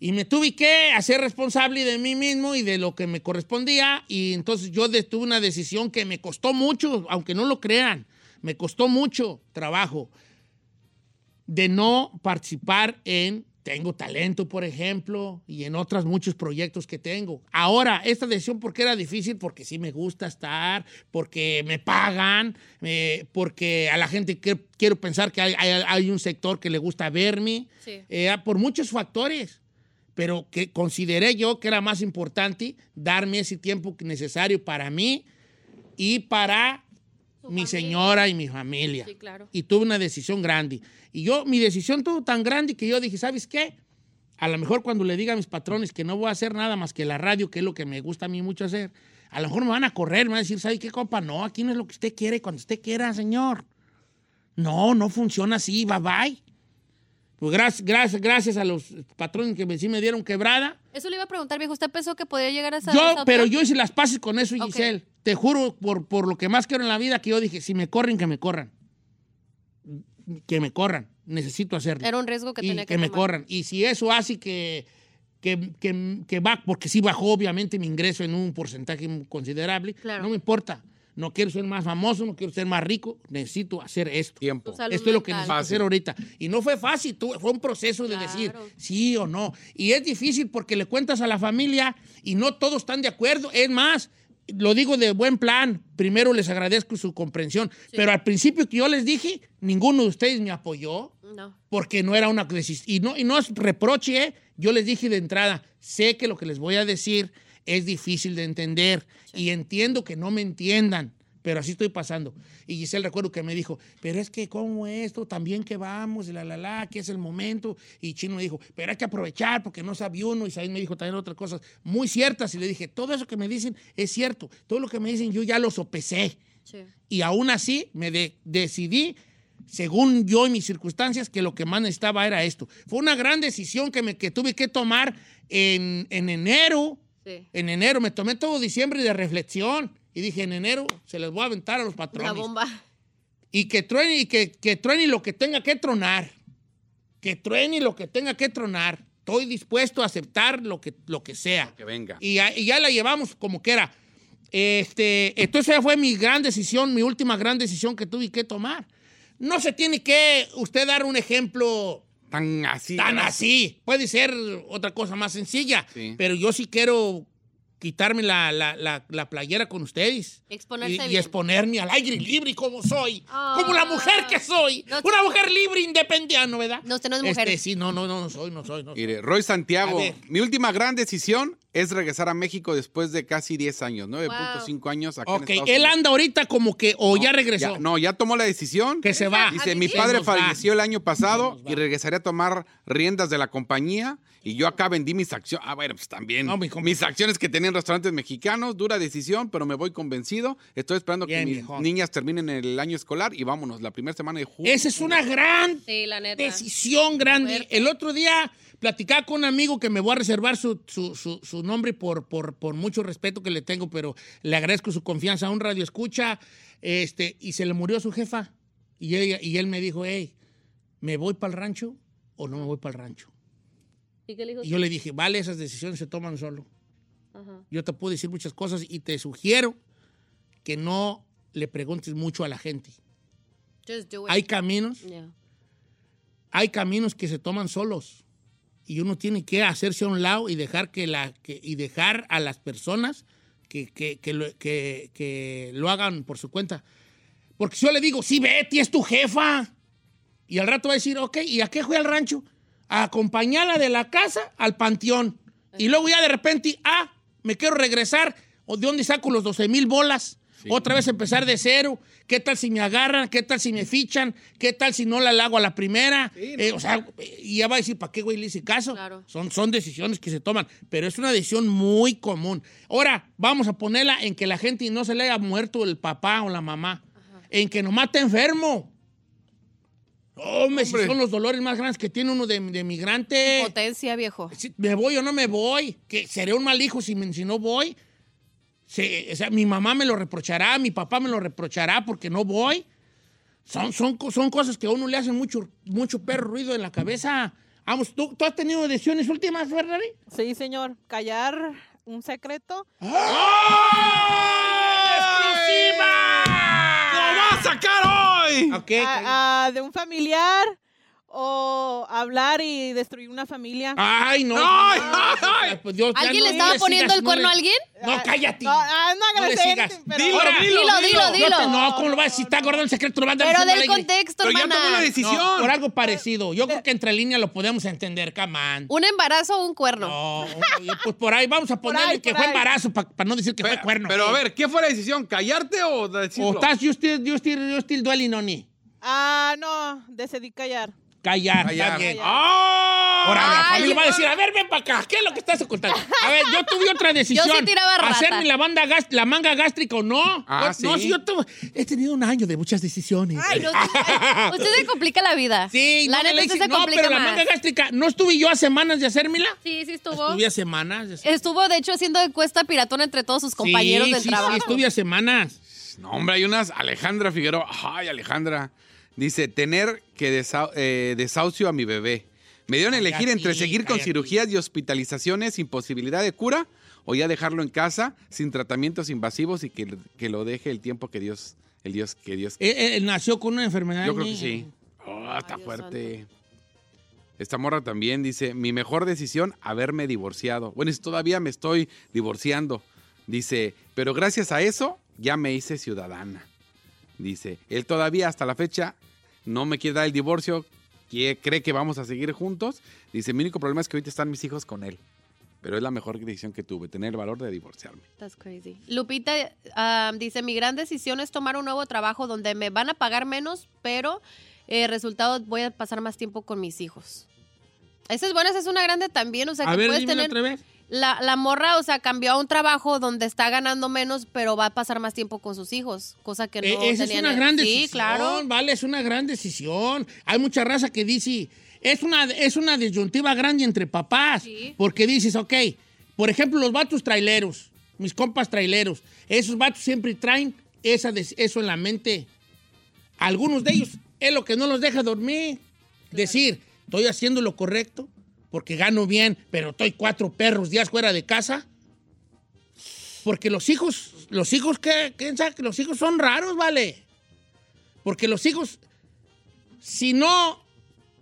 Y me tuve que hacer responsable de mí mismo y de lo que me correspondía. Y entonces yo tuve una decisión que me costó mucho, aunque no lo crean, me costó mucho trabajo de no participar en Tengo Talento, por ejemplo, y en otros muchos proyectos que tengo. Ahora, esta decisión, ¿por qué era difícil? Porque sí me gusta estar, porque me pagan, eh, porque a la gente que- quiero pensar que hay, hay- hay un sector que le gusta verme, Sí. eh, por muchos factores. Pero que consideré yo que era más importante darme ese tiempo necesario para mí y para mi señora y mi familia. Sí, claro. Y tuve una decisión grande. Y yo, mi decisión tuvo tan grande que yo dije, ¿sabes qué? A lo mejor cuando le diga a mis patrones que no voy a hacer nada más que la radio, que es lo que me gusta a mí mucho hacer, a lo mejor me van a correr, me van a decir, ¿sabe qué, compa? No, aquí no es lo que usted quiere cuando usted quiera, señor. No, no funciona así, bye bye. Pues gracias, gracias, gracias a los patrones que me- sí me dieron quebrada. Eso le iba a preguntar, viejo. ¿Usted pensó que podría llegar a esa Yo, esa pero yo hice las paces con eso, Ok. Giselle. Te juro por, por lo que más quiero en la vida que yo dije, si me corren, que me corran. Que me corran. Necesito hacerlo. Era un riesgo que y tenía que que me corran. Y si eso hace que, que, que, que va, porque sí bajó obviamente mi ingreso en un porcentaje considerable, Claro. no me importa. No quiero ser más famoso, no quiero ser más rico, necesito hacer esto. Tiempo. Esto es lo que necesito hacer ahorita. Y no fue fácil, fue un proceso de Claro. decir sí o no. Y es difícil porque le cuentas a la familia y no todos están de acuerdo. Es más, lo digo de buen plan. Primero les agradezco su comprensión. Pero al principio que yo les dije, ninguno de ustedes me apoyó No. porque no era una. Y no, y no es reproche, ¿eh? yo les dije de entrada, sé que lo que les voy a decir es difícil de entender y entiendo que no me entiendan, pero así estoy pasando. Y Giselle recuerdo que me dijo, pero es que como esto, también que vamos, y la, la, la, que es el momento. Y Chino me dijo, pero hay que aprovechar porque no sabe uno. Y Said me dijo también otras cosas muy ciertas. Y le dije, todo eso que me dicen es cierto. Todo lo que me dicen yo ya lo sopesé. Sí. Y aún así me de- decidí, según yo y mis circunstancias, que lo que más necesitaba era esto. Fue una gran decisión que, me, que tuve que tomar en, en enero. Sí. En enero me tomé todo diciembre de reflexión y dije, en enero se les voy a aventar a los patrones. bomba. Y que truene y que, que truene lo que tenga que tronar. Que truene lo que tenga que tronar. Estoy dispuesto a aceptar lo que, lo que sea. Que venga. Y ya, y ya la llevamos como que era. Este, entonces esa fue mi gran decisión, mi última gran decisión que tuve que tomar. No se tiene que usted dar un ejemplo Tan así. tan ¿verdad? así. Puede ser otra cosa más sencilla, Sí. pero yo sí quiero quitarme la, la- la- la playera con ustedes. Exponerse Y, y bien. exponerme al aire libre como soy. Ah. como la mujer que soy. No- Una mujer libre, independiente, ¿no, ¿verdad? No, usted no es mujer. Este, sí, no, no, no, no soy, no soy. No soy. Mire, Roy Santiago, mi última gran decisión es regresar a México después de casi 10 años, 9.5 años acá en Ok, Estados él anda ahorita como que, o No, ya regresó. no, ya tomó la decisión. Que se va. Dice, ¿A mi padre va. falleció el año pasado y regresaré a tomar riendas de la compañía y yo acá vendí mis acciones. Ah, bueno, pues también. No, mi mis acciones que tenía en restaurantes mexicanos, dura decisión, pero me voy convencido. Estoy esperando Bien, que mis viejón. niñas terminen el año escolar y vámonos, la primera semana de julio. Esa es una gran Sí, la neta. decisión grande. El otro día platicaba con un amigo que me voy a reservar su, su- su- su nombre por, por, por mucho respeto que le tengo, pero le agradezco su confianza a un radio escucha, este, y se le murió su jefa. Y, ella, y él me dijo, hey, ¿me voy para el rancho o no me voy para el rancho? ¿Y qué le dijo? Y yo le dije, vale, esas decisiones se toman solo. Ajá. Yo te puedo decir muchas cosas y te sugiero que no le preguntes mucho a la gente. Just do it. Hay caminos Yeah. hay caminos que se toman solos. Y uno tiene que hacerse a un lado y dejar, que la, que- y dejar a las personas que, que- que lo, hagan por su cuenta. Porque si yo le digo, sí, Betty es tu jefa. Y al rato va a decir, ok, ¿y a qué fue al rancho? A acompañarla de la casa al panteón. Y luego ya de repente, ah, me quiero regresar. ¿O ¿De dónde saco los 12 mil bolas? Otra vez empezar de cero. ¿Qué tal si me agarran? ¿Qué tal si me fichan? ¿Qué tal si no la hago a la primera? Eh, o sea, y ya va a decir, ¿para qué güey le hice caso? Claro. Son, son decisiones que se toman, pero es una decisión muy común. Ahora, vamos a ponerla en que la gente no se le haya muerto el papá o la mamá, en que nomás está enfermo. Hombre, si son los dolores más grandes que tiene uno de, de migrante. Potencia, viejo. Si ¿Me voy o no me voy? ¿Que ¿Seré un mal hijo si, me- si no voy? Se- o sea, mi mamá me lo reprochará, mi papá me lo reprochará porque no voy. Son, son, son cosas que a uno le hacen mucho, mucho perro ruido en la cabeza. Vamos, ¿tú, tú has tenido decisiones últimas, Ferrari? Sí, señor. Callar un secreto. ¡Lo va a sacar hoy! Ok. a- a- de un familiar o hablar y destruir una familia. Ay, no. ¡Ay, ay! pues Dios, ya ¿Alguien no le estaba sigas, poniendo el no cuerno le- a alguien? No, cállate. No, ah, no No le sigas. pero- Dilo, dilo, dilo, dilo. dilo, No, te- no, ¿cómo lo vas a decir? Está guardando el secreto, lo vas a Pero del contexto, Pero ya tomó la No, decisión. por algo parecido. Yo creo que entre líneas lo podemos entender, camán. ¿Un embarazo o un cuerno? No, pues por ahí vamos a ponerle ahí, que fue ahí. embarazo para no decir que fue cuerno. pero a ver, ¿qué fue la decisión? ¿Callarte o decirlo? O estás you still, you still, on it. Ah, no, decidí callar. Callar, Callar. bien. ¡Ah! Ahora la Ay, familia va a decir, a ver, ven para acá, ¿qué es lo que estás ocultando? A ver, yo tuve otra decisión. Yo sí tiraba rata. ¿Hacerme la, banda gas- la manga gástrica o no? Ah, no, sí. yo tuve- he tenido un año de muchas decisiones. Ay, no, ay, usted se complica la vida. Sí, la no, me neta la usted hice- se no, complica pero la más. manga gástrica, ¿no estuve yo a semanas de hacérmela? Sí, sí estuvo. Estuve a semanas. de- Estuvo, de hecho, haciendo encuesta piratona entre todos sus compañeros sí, del sí, trabajo. Sí, estuve a semanas. No, hombre, hay unas. Alejandra Figueroa. Ay, Alejandra. Dice, tener que desa- eh, desahucio a mi bebé. Me dieron a elegir entre seguir con cirugías y hospitalizaciones sin posibilidad de cura o ya dejarlo en casa sin tratamientos invasivos y que, que lo deje el tiempo que Dios, el Dios, que Dios. Él, él Eh, nació con una enfermedad. Yo creo que sí. Oh, está fuerte. Esta morra también dice, mi mejor decisión, haberme divorciado. Bueno, es todavía me estoy divorciando. Dice, pero gracias a eso ya me hice ciudadana. Dice, él todavía hasta la fecha no me quiere dar el divorcio, que cree que vamos a seguir juntos. Dice, mi único problema es que ahorita están mis hijos con él. Pero es la mejor decisión que tuve, tener el valor de divorciarme. That's crazy. Lupita ah, dice, mi gran decisión es tomar un nuevo trabajo donde me van a pagar menos, pero eh, resultado voy a pasar más tiempo con mis hijos. Esa es buena, esa es una grande también, o sea, A que ver, puedes tener... otra vez. La, la morra, o sea, cambió a un trabajo donde está ganando menos, pero va a pasar más tiempo con sus hijos, cosa que no Eh, esa es una gran Sí, decisión, claro. vale, es una gran decisión. Hay mucha raza que dice, es una, es una disyuntiva grande entre papás, Sí. porque dices, ok, por ejemplo, los vatos traileros, mis compas traileros, esos vatos siempre traen esa, eso en la mente. Algunos de ellos es lo que no los deja dormir. Decir, estoy haciendo lo correcto porque gano bien, pero estoy cuatro perros días fuera de casa. Porque los hijos, los hijos, ¿qué? ¿Quién sabe los hijos son raros, vale? Porque los hijos, si no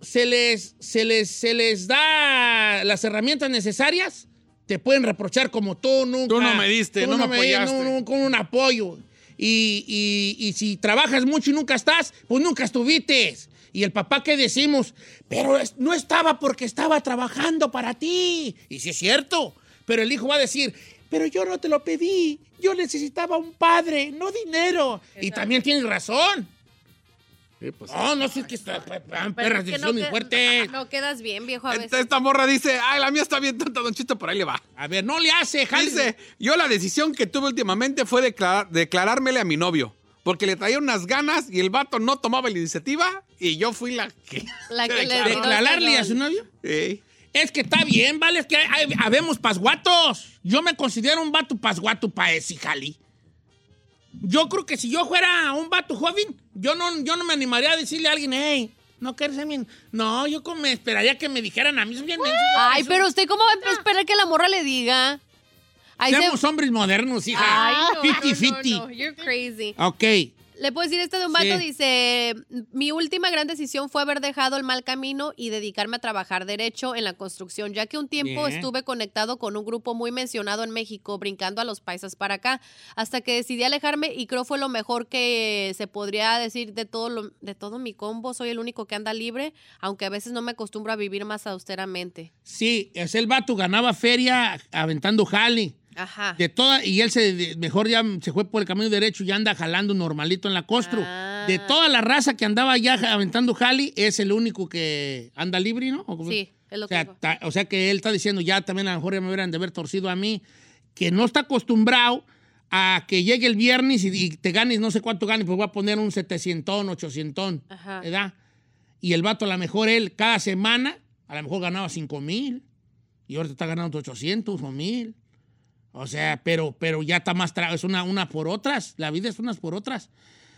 se les, se les, se les da las herramientas necesarias, te pueden reprochar como tú nunca. Tú no me diste, no me apoyaste. no- no- con un apoyo. Y, y- y si trabajas mucho y nunca estás, pues nunca estuviste. Y el papá, ¿qué decimos? Pero es- no estaba porque estaba trabajando para ti. Y sí es cierto. Pero el hijo va a decir, pero yo no te lo pedí. Yo necesitaba un padre, no dinero. Y también tienes razón. Sí, pues, No, no sé qué está. Perras Pero es que no, que- fuertes. no quedas bien, viejo, a veces. Esta, morra dice, ay, la mía está bien tonta, Don Chito, por ahí le va. A ver, no le hace. Dice, yo la decisión que tuve últimamente fue declarar, declarármele a mi novio. Porque le traía unas ganas y el vato no tomaba la iniciativa y yo fui la que... La que le ¿Declararle a su novio? Ey. Es que está bien, ¿vale? Es que hay- hay- habemos pasguatos. Yo me considero un vato pasguato para ese jali. Yo creo que si yo fuera un vato joven, yo no, yo no me animaría a decirle a alguien, hey, no quieres ser mi... No, yo como me esperaría que me dijeran a mí. Ay, eso. pero usted cómo va a esperar que la morra le diga. Se- Somos hombres modernos, hija. Ay, no, no, no, 50-50. no, You're crazy. Ok. Le puedo decir este de un vato, Sí. dice, mi última gran decisión fue haber dejado el mal camino y dedicarme a trabajar derecho en la construcción, ya que un tiempo Bien. estuve conectado con un grupo muy mencionado en México, brincando a los paisas para acá, hasta que decidí alejarme y creo fue lo mejor que se podría decir de todo, lo- de todo mi combo. Soy el único que anda libre, aunque a veces no me acostumbro a vivir más austeramente. Sí, es el vato ganaba feria aventando jali. Ajá. De toda, y él se mejor ya se fue por el camino derecho y anda jalando normalito en la costru. Ah. De toda la raza que andaba ya aventando jali, es el único que anda libre, ¿no? Sí, es lo O que sea, dijo. ta- o sea que él está diciendo, ya también a lo mejor ya me hubieran de haber torcido a mí, que no está acostumbrado a que llegue el viernes y, y te ganes no sé cuánto ganes, pues voy a poner un 700, 800, Ajá. ¿verdad? Y el vato a lo mejor él cada semana, a lo mejor ganaba 5 mil y ahorita está ganando 800 o 1000. O sea, pero, pero ya está más, tra- es una, una por otras, la vida es unas por otras.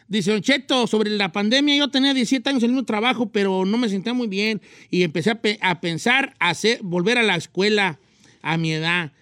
Dice Don Cheto, sobre la pandemia, yo tenía 17 años en el mismo trabajo, pero no me sentía muy bien y empecé a, pe- a pensar hacer, volver a la escuela a mi edad.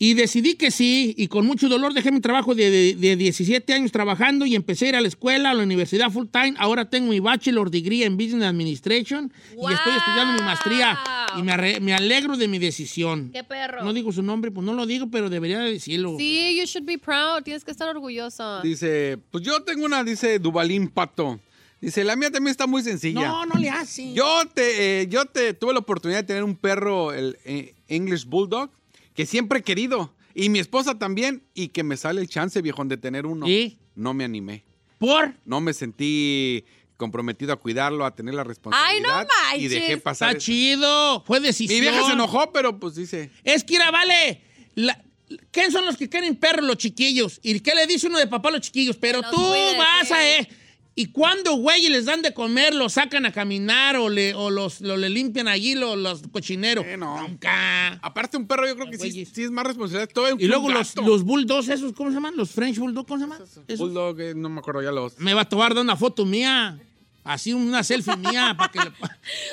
Y decidí que sí, y con mucho dolor dejé mi trabajo de, de- de 17 años trabajando y empecé a ir a la escuela, a la universidad full time. Ahora tengo mi bachelor degree en Business Administration y estoy estudiando mi maestría. Y me, arre- me alegro de mi decisión. ¡Qué perro! No digo su nombre, pues no lo digo, pero debería de decirlo. Sí, you should be proud. Tienes que estar orgulloso. Dice, pues yo tengo una, dice Dubalín Pato. Dice, la mía también está muy sencilla. No, no le hace. Yo te, eh, yo te tuve la oportunidad de tener un perro, el eh, English Bulldog, que siempre he querido. Y mi esposa también, y que me sale el chance, viejón, de tener uno. ¿Y? No me animé. ¿Por? No me sentí comprometido a cuidarlo, a tener la ¡Ay, no responsabilidad. Y manches! dejé pasar. Está eso. chido. Fue decisión. Mi vieja se enojó, pero pues dice. Es que, ira, vale. la- ¿Quién son los que quieren perros, los chiquillos? ¿Y qué le dice uno de papá a los chiquillos? Pero los tú vas a... Eh, ¿Y cuando, güey, les dan de comer, los sacan a caminar o le, o los, lo, le limpian allí los, los cochineros? Eh, no. Nunca. Aparte, un perro yo creo que sí, es más responsabilidad. Todo Y luego los, los bulldogs esos, ¿cómo se llaman? Los French bulldogs, ¿cómo se llaman? Esos. Bulldog, eh, no me acuerdo ya los. Me va a tomar de una foto mía. Así una selfie mía para que,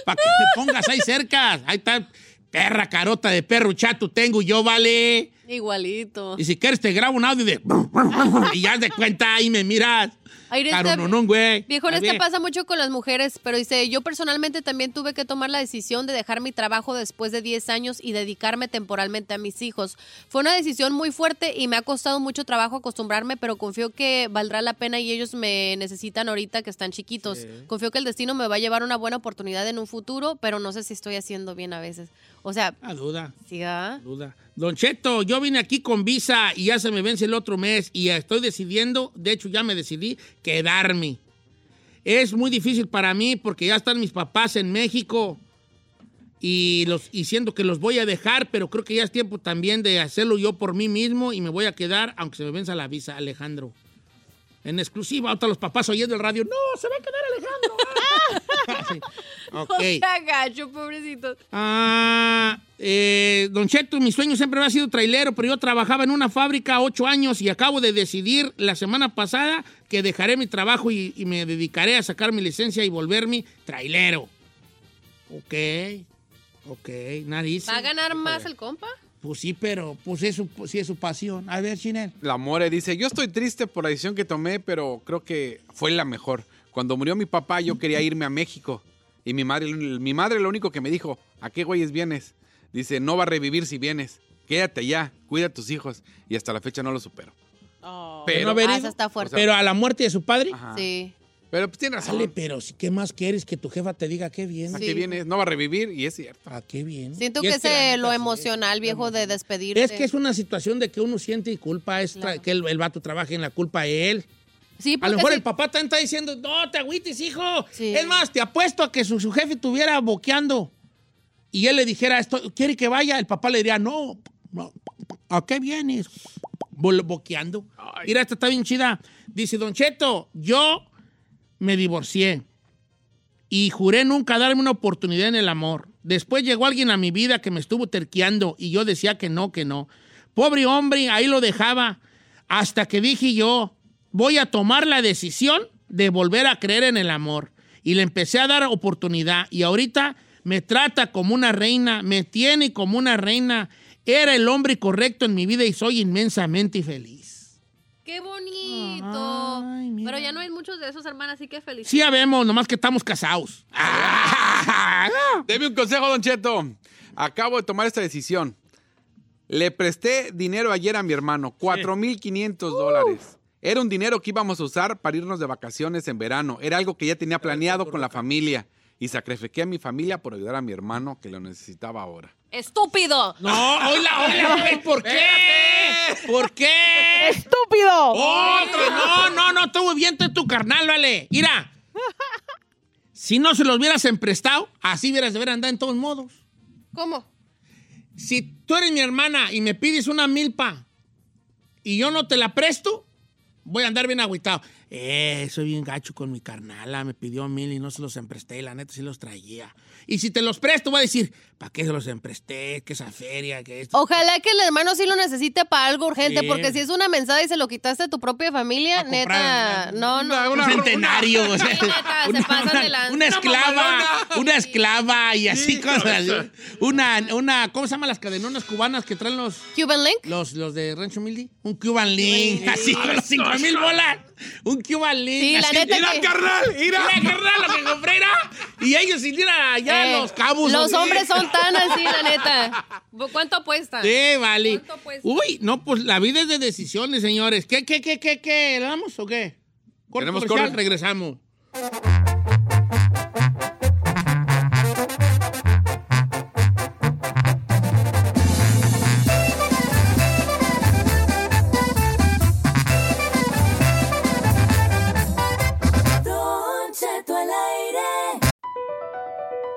pa' que te pongas ahí cerca. Ahí está. Perra carota de perro chato tengo yo, vale. Igualito. Y si quieres te grabo un audio de... y ya de cuenta ahí me miras. No, güey. Viejo, A ver. pasa mucho con las mujeres, pero dice, yo personalmente también tuve que tomar la decisión de dejar mi trabajo después de 10 años y dedicarme temporalmente a mis hijos. Fue una decisión muy fuerte y me ha costado mucho trabajo acostumbrarme, pero confío que valdrá la pena y ellos me necesitan ahorita que están chiquitos. Confío que el destino me va a llevar una buena oportunidad en un futuro, pero no sé si estoy haciendo bien a veces. O sea, Ah, duda, sí, ¿ah? duda. Don Cheto, yo vine aquí con visa y ya se me vence el otro mes y estoy decidiendo, de hecho ya me decidí, quedarme. Es muy difícil para mí porque ya están mis papás en México y, los, y siento que los voy a dejar, pero creo que ya es tiempo también de hacerlo yo por mí mismo y me voy a quedar, aunque se me venza la visa, Alejandro. En exclusiva, ahorita los papás oyendo el radio, no, se va a quedar Alejandro. Ah. Sí. Ok. Qué agacho, pobrecito. Ah, eh, don Cheto, mi sueño siempre había sido trailero, pero yo trabajaba en una fábrica ocho años y acabo de decidir la semana pasada que dejaré mi trabajo y, y me dedicaré a sacar mi licencia y volverme trailero. Ok, ok, nariz. ¿Va a ganar más el compa? Pues sí, pero pues eso pues sí es su pasión. A ver, Chinel. La More dice, yo estoy triste por la decisión que tomé, pero creo que fue la mejor. Cuando murió mi papá, yo quería irme a México. Y mi madre, mi madre lo único que me dijo, ¿a qué güeyes vienes? Dice, no va a revivir si vienes. Quédate ya, cuida a tus hijos. Y hasta la fecha no lo supero. Oh. ¿De no Pero, haber Ah, está fuerte. Pero a la muerte de su padre. Ajá. Sí. Pero pues tiene razón. Dale, pero si- ¿qué más quieres que tu jefa te diga qué bien? ¿A qué vienes? No va a revivir y es cierto. ¿A qué bien? Siento que es lo emocional, viejo, de despedirte. Es que es una situación de que uno siente y culpa, es Claro. que el, el vato trabaje en la culpa a él. Sí, A lo mejor sí- el papá también está diciendo, no, te agüites, hijo. Sí. Es más, te apuesto a que su, su jefe estuviera boqueando y él le dijera, esto, ¿quiere que vaya? El papá le diría, no, no, ¿a qué vienes? Bo- Boqueando. Mira, esta está bien chida. Dice, Don Cheto, yo me divorcié y juré nunca darme una oportunidad en el amor. Después llegó alguien a mi vida que me estuvo terqueando y yo decía que no, que no. Pobre hombre, ahí lo dejaba. Hasta que dije yo, voy a tomar la decisión de volver a creer en el amor. Y le empecé a dar oportunidad. Y ahorita me trata como una reina, me tiene como una reina. Era el hombre correcto en mi vida y soy inmensamente feliz. ¡Qué bonito! Ay, mira. Pero ya no hay muchos de esos, hermanas, así que feliz. Sí, ya vemos, nomás que estamos casados. Deme un consejo, Don Cheto. Acabo de tomar esta decisión. Le presté dinero ayer a mi hermano, 4.500 dólares. Era un dinero que íbamos a usar para irnos de vacaciones en verano. Era algo que ya tenía planeado con la familia. Y sacrifiqué a mi familia por ayudar a mi hermano que lo necesitaba ahora. ¡Estúpido! No, hola, hola, güey, ¿por qué? ¿Por qué? ¡Estúpido! Otro, no, no, no, estuvo bien tú, tu carnal, vale. Mira, si no se los hubieras emprestado, así hubieras de haber andado en todos modos. ¿Cómo? Si tú eres mi hermana y me pides una milpa y yo no te la presto, voy a andar bien agüitado. Eh, soy bien gacho con mi carnala, me pidió mil y no se los empresté, la neta sí los traía. Y si te los presto, voy a decir, ¿para qué se los empresté? ¿Qué esa feria? ¿Qué esto? Ojalá que el hermano sí lo necesite para algo urgente, Sí. porque si es una mensada y se lo quitaste a tu propia familia, comprar neta, no, no. un centenario, o sea, Sí, neta, se una, pasan una- de lanza. una esclava, una esclava y así cosas. así. Una, una, ¿cómo se llaman las cadenonas cubanas que traen los, Cuban Link. los, los de Rancho Mildi? Un Cuban Link, así con los cinco mil bolas. Un Cuban Link. Sí, la así. neta ¡Mira, que- carnal! ¡Mira! Carnal, lo que compré era. Y ellos sin ir allá Eh, a los cabos. Los hombres son tan así, la neta. ¿Cuánto apuesta? Sí, vale. ¿Cuánto cuesta? Uy, no, pues la vida es de decisiones, señores. ¿Qué, qué, qué, qué, qué? ¿Le damos o qué? Corte Tenemos comercial, corte. regresamos.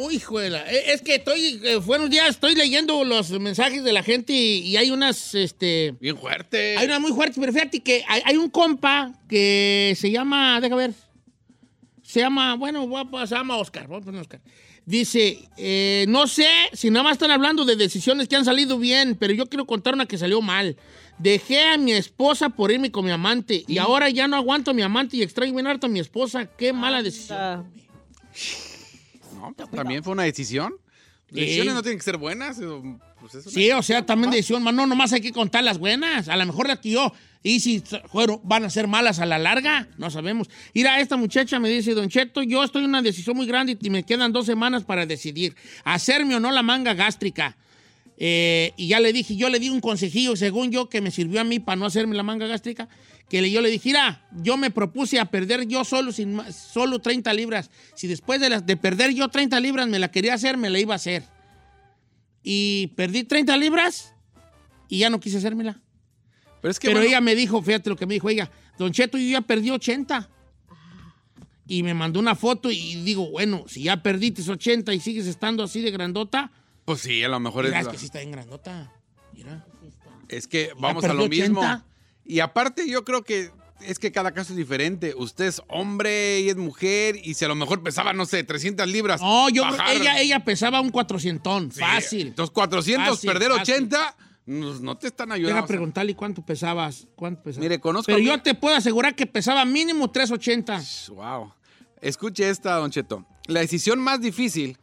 Uy, juela. Eh, Es que estoy, eh, buenos días, estoy leyendo los mensajes de la gente y, y hay unas, este... Bien fuerte. Hay una muy fuerte, pero fíjate que hay, hay un compa que se llama, deja ver, se llama, bueno, voy a- se llama Oscar, vamos a poner Oscar. Dice, eh, no sé si nada más están hablando de decisiones que han salido bien, pero yo quiero contar una que salió mal. Dejé a mi esposa por irme con mi amante y ahora ya no aguanto a mi amante y extraño bien harto a mi esposa. Qué mala decisión. Ah, No, pues, también fue una decisión. Sí. Decisiones no tienen que ser buenas. pues, Sí, o sea, también decisión, man, no, nomás hay que contar las buenas. A lo mejor las que yo y si fueron, van a ser malas a la larga, no sabemos. Mira, esta muchacha me dice, Don Cheto, yo estoy en una decisión muy grande y me quedan dos semanas para decidir, hacerme o no la manga gástrica. Eh, y ya le dije, yo le di un consejillo, según yo, que me sirvió a mí para no hacerme la manga gástrica, que yo le dije, mira, yo me propuse a perder yo solo, sin, solo 30 libras. Si después de, las- de perder yo 30 libras me la quería hacer, me la iba a hacer. Y perdí 30 libras y ya no quise hacérmela. Pero es que Pero bueno, ella me dijo, fíjate lo que me dijo ella, Don Cheto, yo ya perdí 80. Y me mandó una foto y digo, bueno, si ya perdiste 80 y sigues estando así de grandota, pues sí, a lo mejor mira, es, es que sí está bien grandota. Mira. es que vamos a lo mismo. 80. Y aparte yo creo que es que cada caso es diferente. Usted es hombre y es mujer y si a lo mejor pesaba, no sé, 300 libras. No, yo bajar- ella, ella pesaba un 400, Sí, fácil. Entonces 400, Fácil, perder fácil. 80, no, no te están ayudando. Sea, preguntarle cuánto pesabas. ¿Cuánto pesabas? Mire, conozco Pero a yo te puedo asegurar que pesaba mínimo 380. Wow. Escuche esta, Don Cheto. La decisión más difícil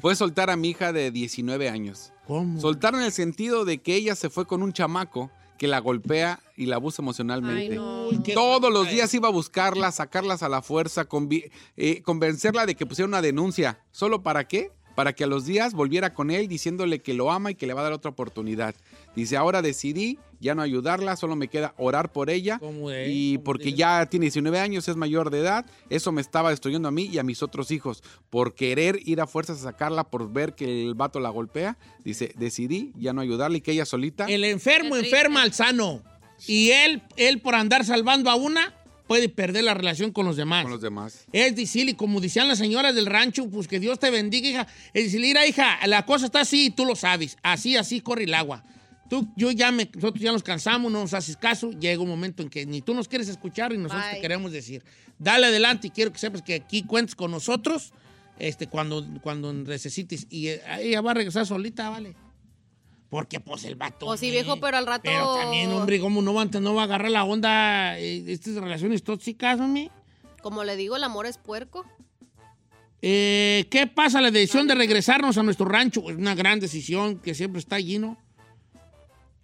fue soltar a mi hija de 19 años. ¿cómo? Soltar en el sentido de que ella se fue con un chamaco que la golpea y la abusa emocionalmente. Ay, no. Todos los días iba a buscarla, sacarlas a la fuerza, eh, convencerla de que pusiera una denuncia. ¿Solo para qué? para que a los días volviera con él diciéndole que lo ama y que le va a dar otra oportunidad. Dice, ahora decidí ya no ayudarla, solo me queda orar por ella. ¿Cómo es? Y ¿Cómo porque tiene? ya tiene 19 años, es mayor de edad, eso me estaba destruyendo a mí y a mis otros hijos. Por querer ir a fuerzas a sacarla, por ver que el vato la golpea, dice, decidí ya no ayudarle y que ella solita... El enfermo enferma al sano. Y él, él por andar salvando a una, puede perder la relación con los demás. Con los demás. Es decir, y como decían las señoras del rancho, pues que Dios te bendiga, hija. Es decir, mira, hija, la cosa está así y tú lo sabes. Así, así corre el agua. Tú, yo ya me, nosotros ya nos cansamos, no nos haces caso. Llega un momento en que ni tú nos quieres escuchar y nosotros Bye. te queremos decir. Dale adelante y quiero que sepas que aquí cuentes con nosotros este, cuando, cuando necesites. Y eh, ella va a regresar solita, ¿vale? Porque pues el vato. O sí, eh, viejo, pero al rato- Pero también, hombre, ¿cómo no va, a- no va a agarrar la onda eh, estas relaciones tóxicas, hombre? Como le digo, el amor es puerco. Eh, ¿Qué pasa? La decisión de regresarnos a nuestro rancho es una gran decisión que siempre está allí, ¿no?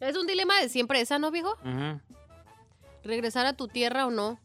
Es un dilema de siempre esa, ¿no, viejo? Ajá. Regresar a tu tierra o no.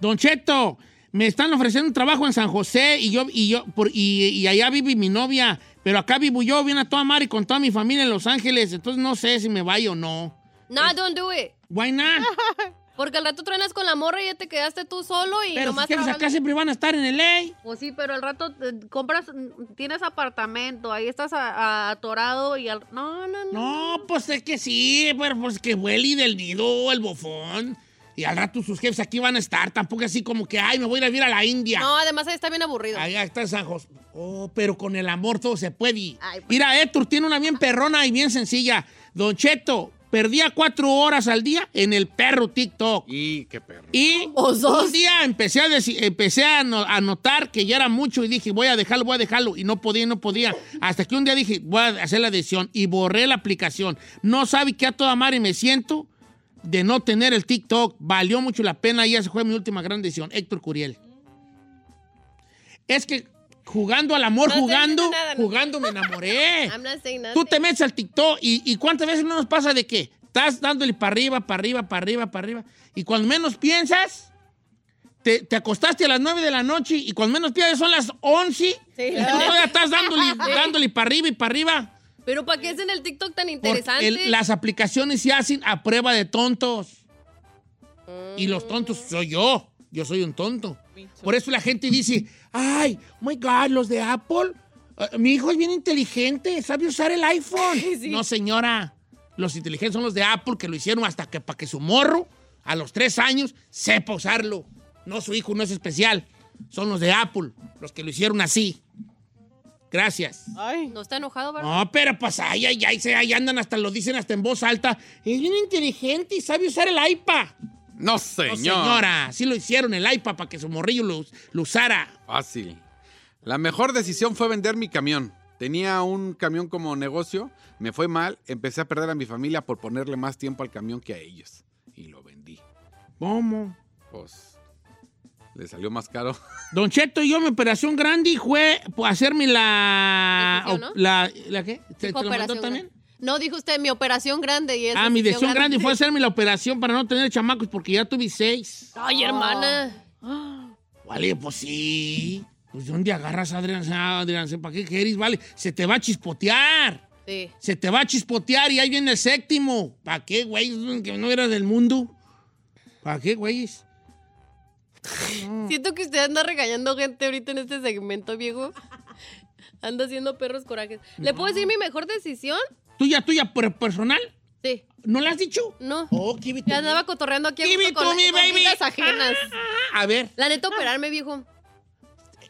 Don Cheto, me están ofreciendo un trabajo en San José y yo y yo por, y, y allá vive mi novia, pero acá vivo yo, viene a toda madre con toda mi familia en Los Ángeles, entonces no sé si me vaya o no. No, don't do it. Why not? Porque al rato truenas con la morra y ya te quedaste tú solo y pero nomás jefes trabajando. acá siempre van a estar en el ley. Pues sí, pero al rato eh, compras, mm, tienes apartamento, ahí estás a- a- atorado y al... No, no, no. No, pues es que sí, pero pues que huele del nido el bofón. Y al rato sus jefes aquí van a estar, tampoco así como que, ay, me voy a ir a vivir a la India. No, además ahí está bien aburrido. Allá está San José. Oh, pero con el amor todo se puede. Ay, pues. Mira, Héctor tiene una bien perrona y bien sencilla. Don Cheto, perdía cuatro horas al día en el perro TikTok. Y qué perro. Y Vos dos. un día empecé a, empecé a, no- a notar que ya era mucho y dije, voy a dejarlo, voy a dejarlo. Y no podía, y no podía. Hasta que un día dije, voy a hacer la decisión y borré la aplicación. No sabe qué a toda madre me siento de no tener el TikTok. Valió mucho la pena y esa fue mi última gran decisión. Héctor Curiel. Es que jugando al amor, No jugando, diciendo nada, no. jugando me enamoré. I'm not saying Tú te metes al TikTok y, y cuántas veces no nos pasa de que estás dándole para arriba, para arriba, para arriba, para arriba. Y cuando menos piensas, te, te acostaste a las 9 de la noche y cuando menos piensas son las 11 Sí. y tú todavía estás dándole, dándole para arriba y para arriba. Pero ¿para qué es en el TikTok tan interesante? el- las aplicaciones se hacen a prueba de tontos. Y los tontos soy yo. Yo soy un tonto. Por eso la gente dice, ay, oh my God, los de Apple. eh, mi hijo es bien inteligente, sabe usar el iPhone. No, señora. Los inteligentes son los de Apple que lo hicieron hasta que para que su morro, a los tres años, sepa usarlo. No, su hijo no es especial. Son los de Apple, los que lo hicieron así. Gracias. Ay, No está enojado, ¿verdad? No, pero pues ay, ay, ay, se- ahí andan hasta lo dicen hasta en voz alta. Es bien inteligente y sabe usar el iPad. No, No, señor. señora, sí lo hicieron el iPad para que su morrillo lo, lo usara. Fácil. La mejor decisión fue vender mi camión. Tenía un camión como negocio, me fue mal, empecé a perder a mi familia por ponerle más tiempo al camión que a ellos. Y lo vendí. ¿Cómo? Pues le salió más caro. Don Cheto y yo, mi operación grande fue pues, hacerme la... Decisión, ¿no? la, ¿La qué? ¿Te, te lo mandó también? No, dijo usted mi operación grande y es Ah, mi decisión grande fue hacerme la operación para no tener chamacos porque ya tuve seis. Ay, hermana. Vale, pues sí. Pues de dónde agarras, Adrián? Adrián, ¿para qué quieres? Vale, se te va a chispotear. Sí. Se te va a chispotear y ahí viene el séptimo. ¿Para qué, güey? Que no eras del mundo. ¿Para qué, güeyes? Siento que usted anda regañando gente ahorita en este segmento, viejo. Anda haciendo perros corajes. ¿Le puedo decir mi mejor decisión? ¿Tuya, tuya, per- personal? Sí. ¿No la has dicho? No. Oh, give it to Ya me. andaba cotorreando aquí a Give it con, to me, con baby. vidas ajenas. A ver, La neta, operarme, viejo.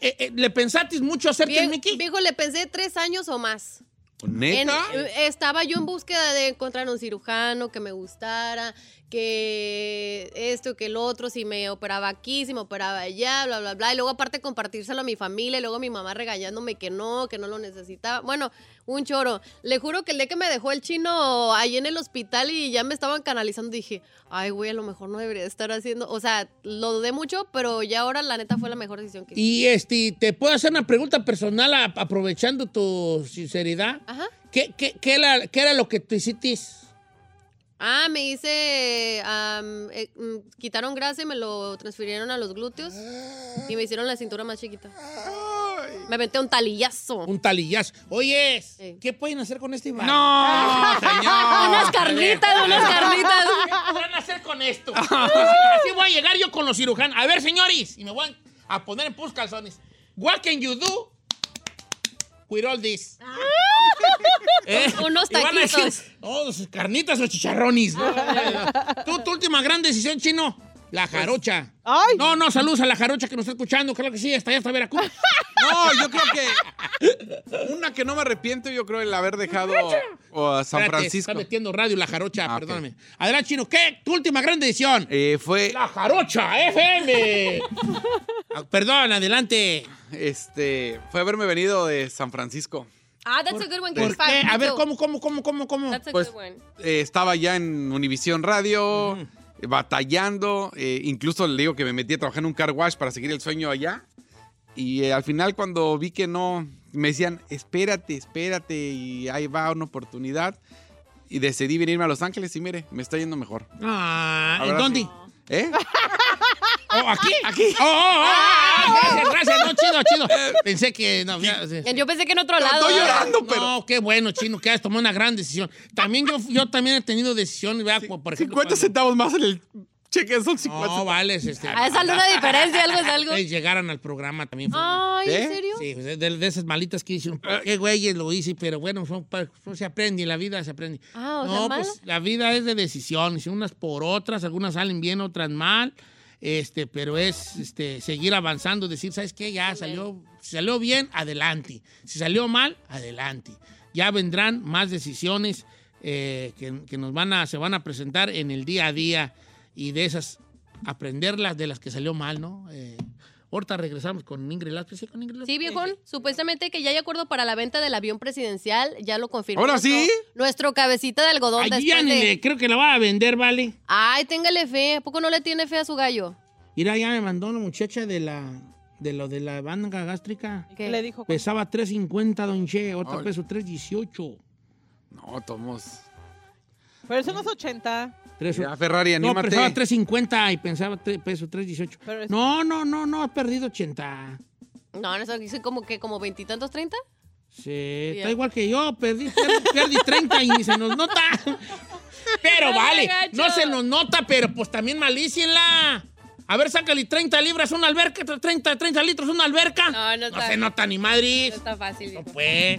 eh, eh, ¿le pensaste mucho hacerte el Vie- Mickey? viejo, le pensé tres años o más. En- ¿Neta? eh, estaba yo en búsqueda de encontrar un cirujano que me gustara, que esto, que el otro, si me operaba aquí, si me operaba allá, bla, bla, bla. Y luego aparte compartírselo a mi familia, y luego mi mamá regañándome que no, que no lo necesitaba. Bueno, un choro. Le juro que el día que me dejó el chino ahí en el hospital y ya me estaban canalizando, dije, ay, güey, a lo mejor no debería estar haciendo. O sea, lo dudé mucho, pero ya ahora la neta fue la mejor decisión que hice. Y este, te puedo hacer una pregunta personal aprovechando tu sinceridad. Ajá. ¿Qué, qué, qué era, qué era lo que tú hiciste? Ah, me hice. eh, mm, quitaron grasa y me lo transfirieron a los glúteos y me hicieron la cintura más chiquita. Me aventé un talillazo. Un talillazo. Oye, Sí. ¿qué pueden hacer con este bar? No, señor. Unas carnitas, unas carnitas. ¿Qué podrán hacer con esto? Así voy a llegar yo con los cirujanos. A ver, señores, y me voy a poner en pus calzones. What can you do with all this? ¿Eh? Unos a decir, taquitos. Oh, carnitas o chicharrones. No, no, no. ¿Tú, tu última gran decisión, chino. La jarocha. Ay. No, no, saludos a la jarocha que nos está escuchando. Claro que sí, hasta allá, hasta Veracruz. No, yo creo que una que no me arrepiento, yo creo el haber dejado o a San Espérate, Francisco. Está metiendo radio la jarocha, Ah, perdóname. Adelante, chino. ¿Qué? Tu última gran decisión. Eh, fue La jarocha FM. Ah, Perdón, adelante. este fue haberme venido de San Francisco. Ah, that's a good one. ¿Por qué? A ver. ¿cómo, cómo, cómo, cómo, cómo? That's a Pues, good one. Eh, estaba ya en Univisión Radio, eh, batallando. eh, incluso le digo que me metí a trabajar en un car wash para seguir el sueño allá. Y eh, al final, cuando vi que no, me decían, espérate, espérate, y ahí va una oportunidad. Y decidí venirme a Los Ángeles y mire, me está yendo mejor. Ah, ¿en dónde? sí. ¿Eh? Oh, ¿Aquí? Aquí. Oh, oh, oh, ah, gracias, gracias. No, chido, chido. Pensé que... No, ya, sí. Yo pensé que en otro No, lado. estoy llorando, pero... No, qué bueno, chino, que has tomado una gran decisión. También yo, yo también he tenido decisiones, ¿verdad? Como, por ejemplo, 50 cuando- centavos más en el cheque son 50 No, centavos. vale, este... Ah, es alguna diferencia, algo es algo. Ustedes llegaran al programa también. fue- Ay, ¿en ¿Eh? serio? Sí, pues, de, de esas malitas que dicen, qué güeyes lo hice, pero bueno, son no se aprende, en la vida se aprende. Ah, o no, sea, ¿malo? pues la vida es de decisiones, unas por otras, algunas salen bien, otras mal, este, pero es este, seguir avanzando, decir, ¿sabes qué? Ya salió, si salió bien, adelante. Si salió mal, adelante. Ya vendrán más decisiones eh, que, que nos van a, se van a presentar en el día a día y de esas aprenderlas de las que salió mal, ¿no? Eh, ahorita regresamos con Ingrid Lázaro. Sí, con Ingrid Lázaro. Sí, viejón. Supuestamente que ya hay acuerdo para la venta del avión presidencial. Ya lo confirmó. ¿Ahora sí? Nuestro cabecita de algodón. Ay, ya ni de- le- creo que la va a vender, ¿vale? Ay, téngale fe. ¿A poco no le tiene fe a su gallo? Mira, ya me mandó una muchacha de la de lo de la banda gástrica. ¿Qué? Le dijo. Pesaba 3.50, don Che, otro Ay. peso 3.18. No, tomos. Pero eso no es 80. Tres- Ya, Ferrari, no, anímate. pesaba 3.50 y pensaba tre- peso 3.18. Pero es- No, no, no, no, has perdido 80. No, no, dice como que como veintitantos, treinta. Sí, está Bien. igual que yo, perdí, perdí, perdí 30 y ni se nos nota. Pero vale, no se nos nota, pero pues también malícienla. A ver, sácale 30 libras una alberca, 30, 30 litros una alberca. No, no está- se nota ni Madrid. No está fácil. No pues.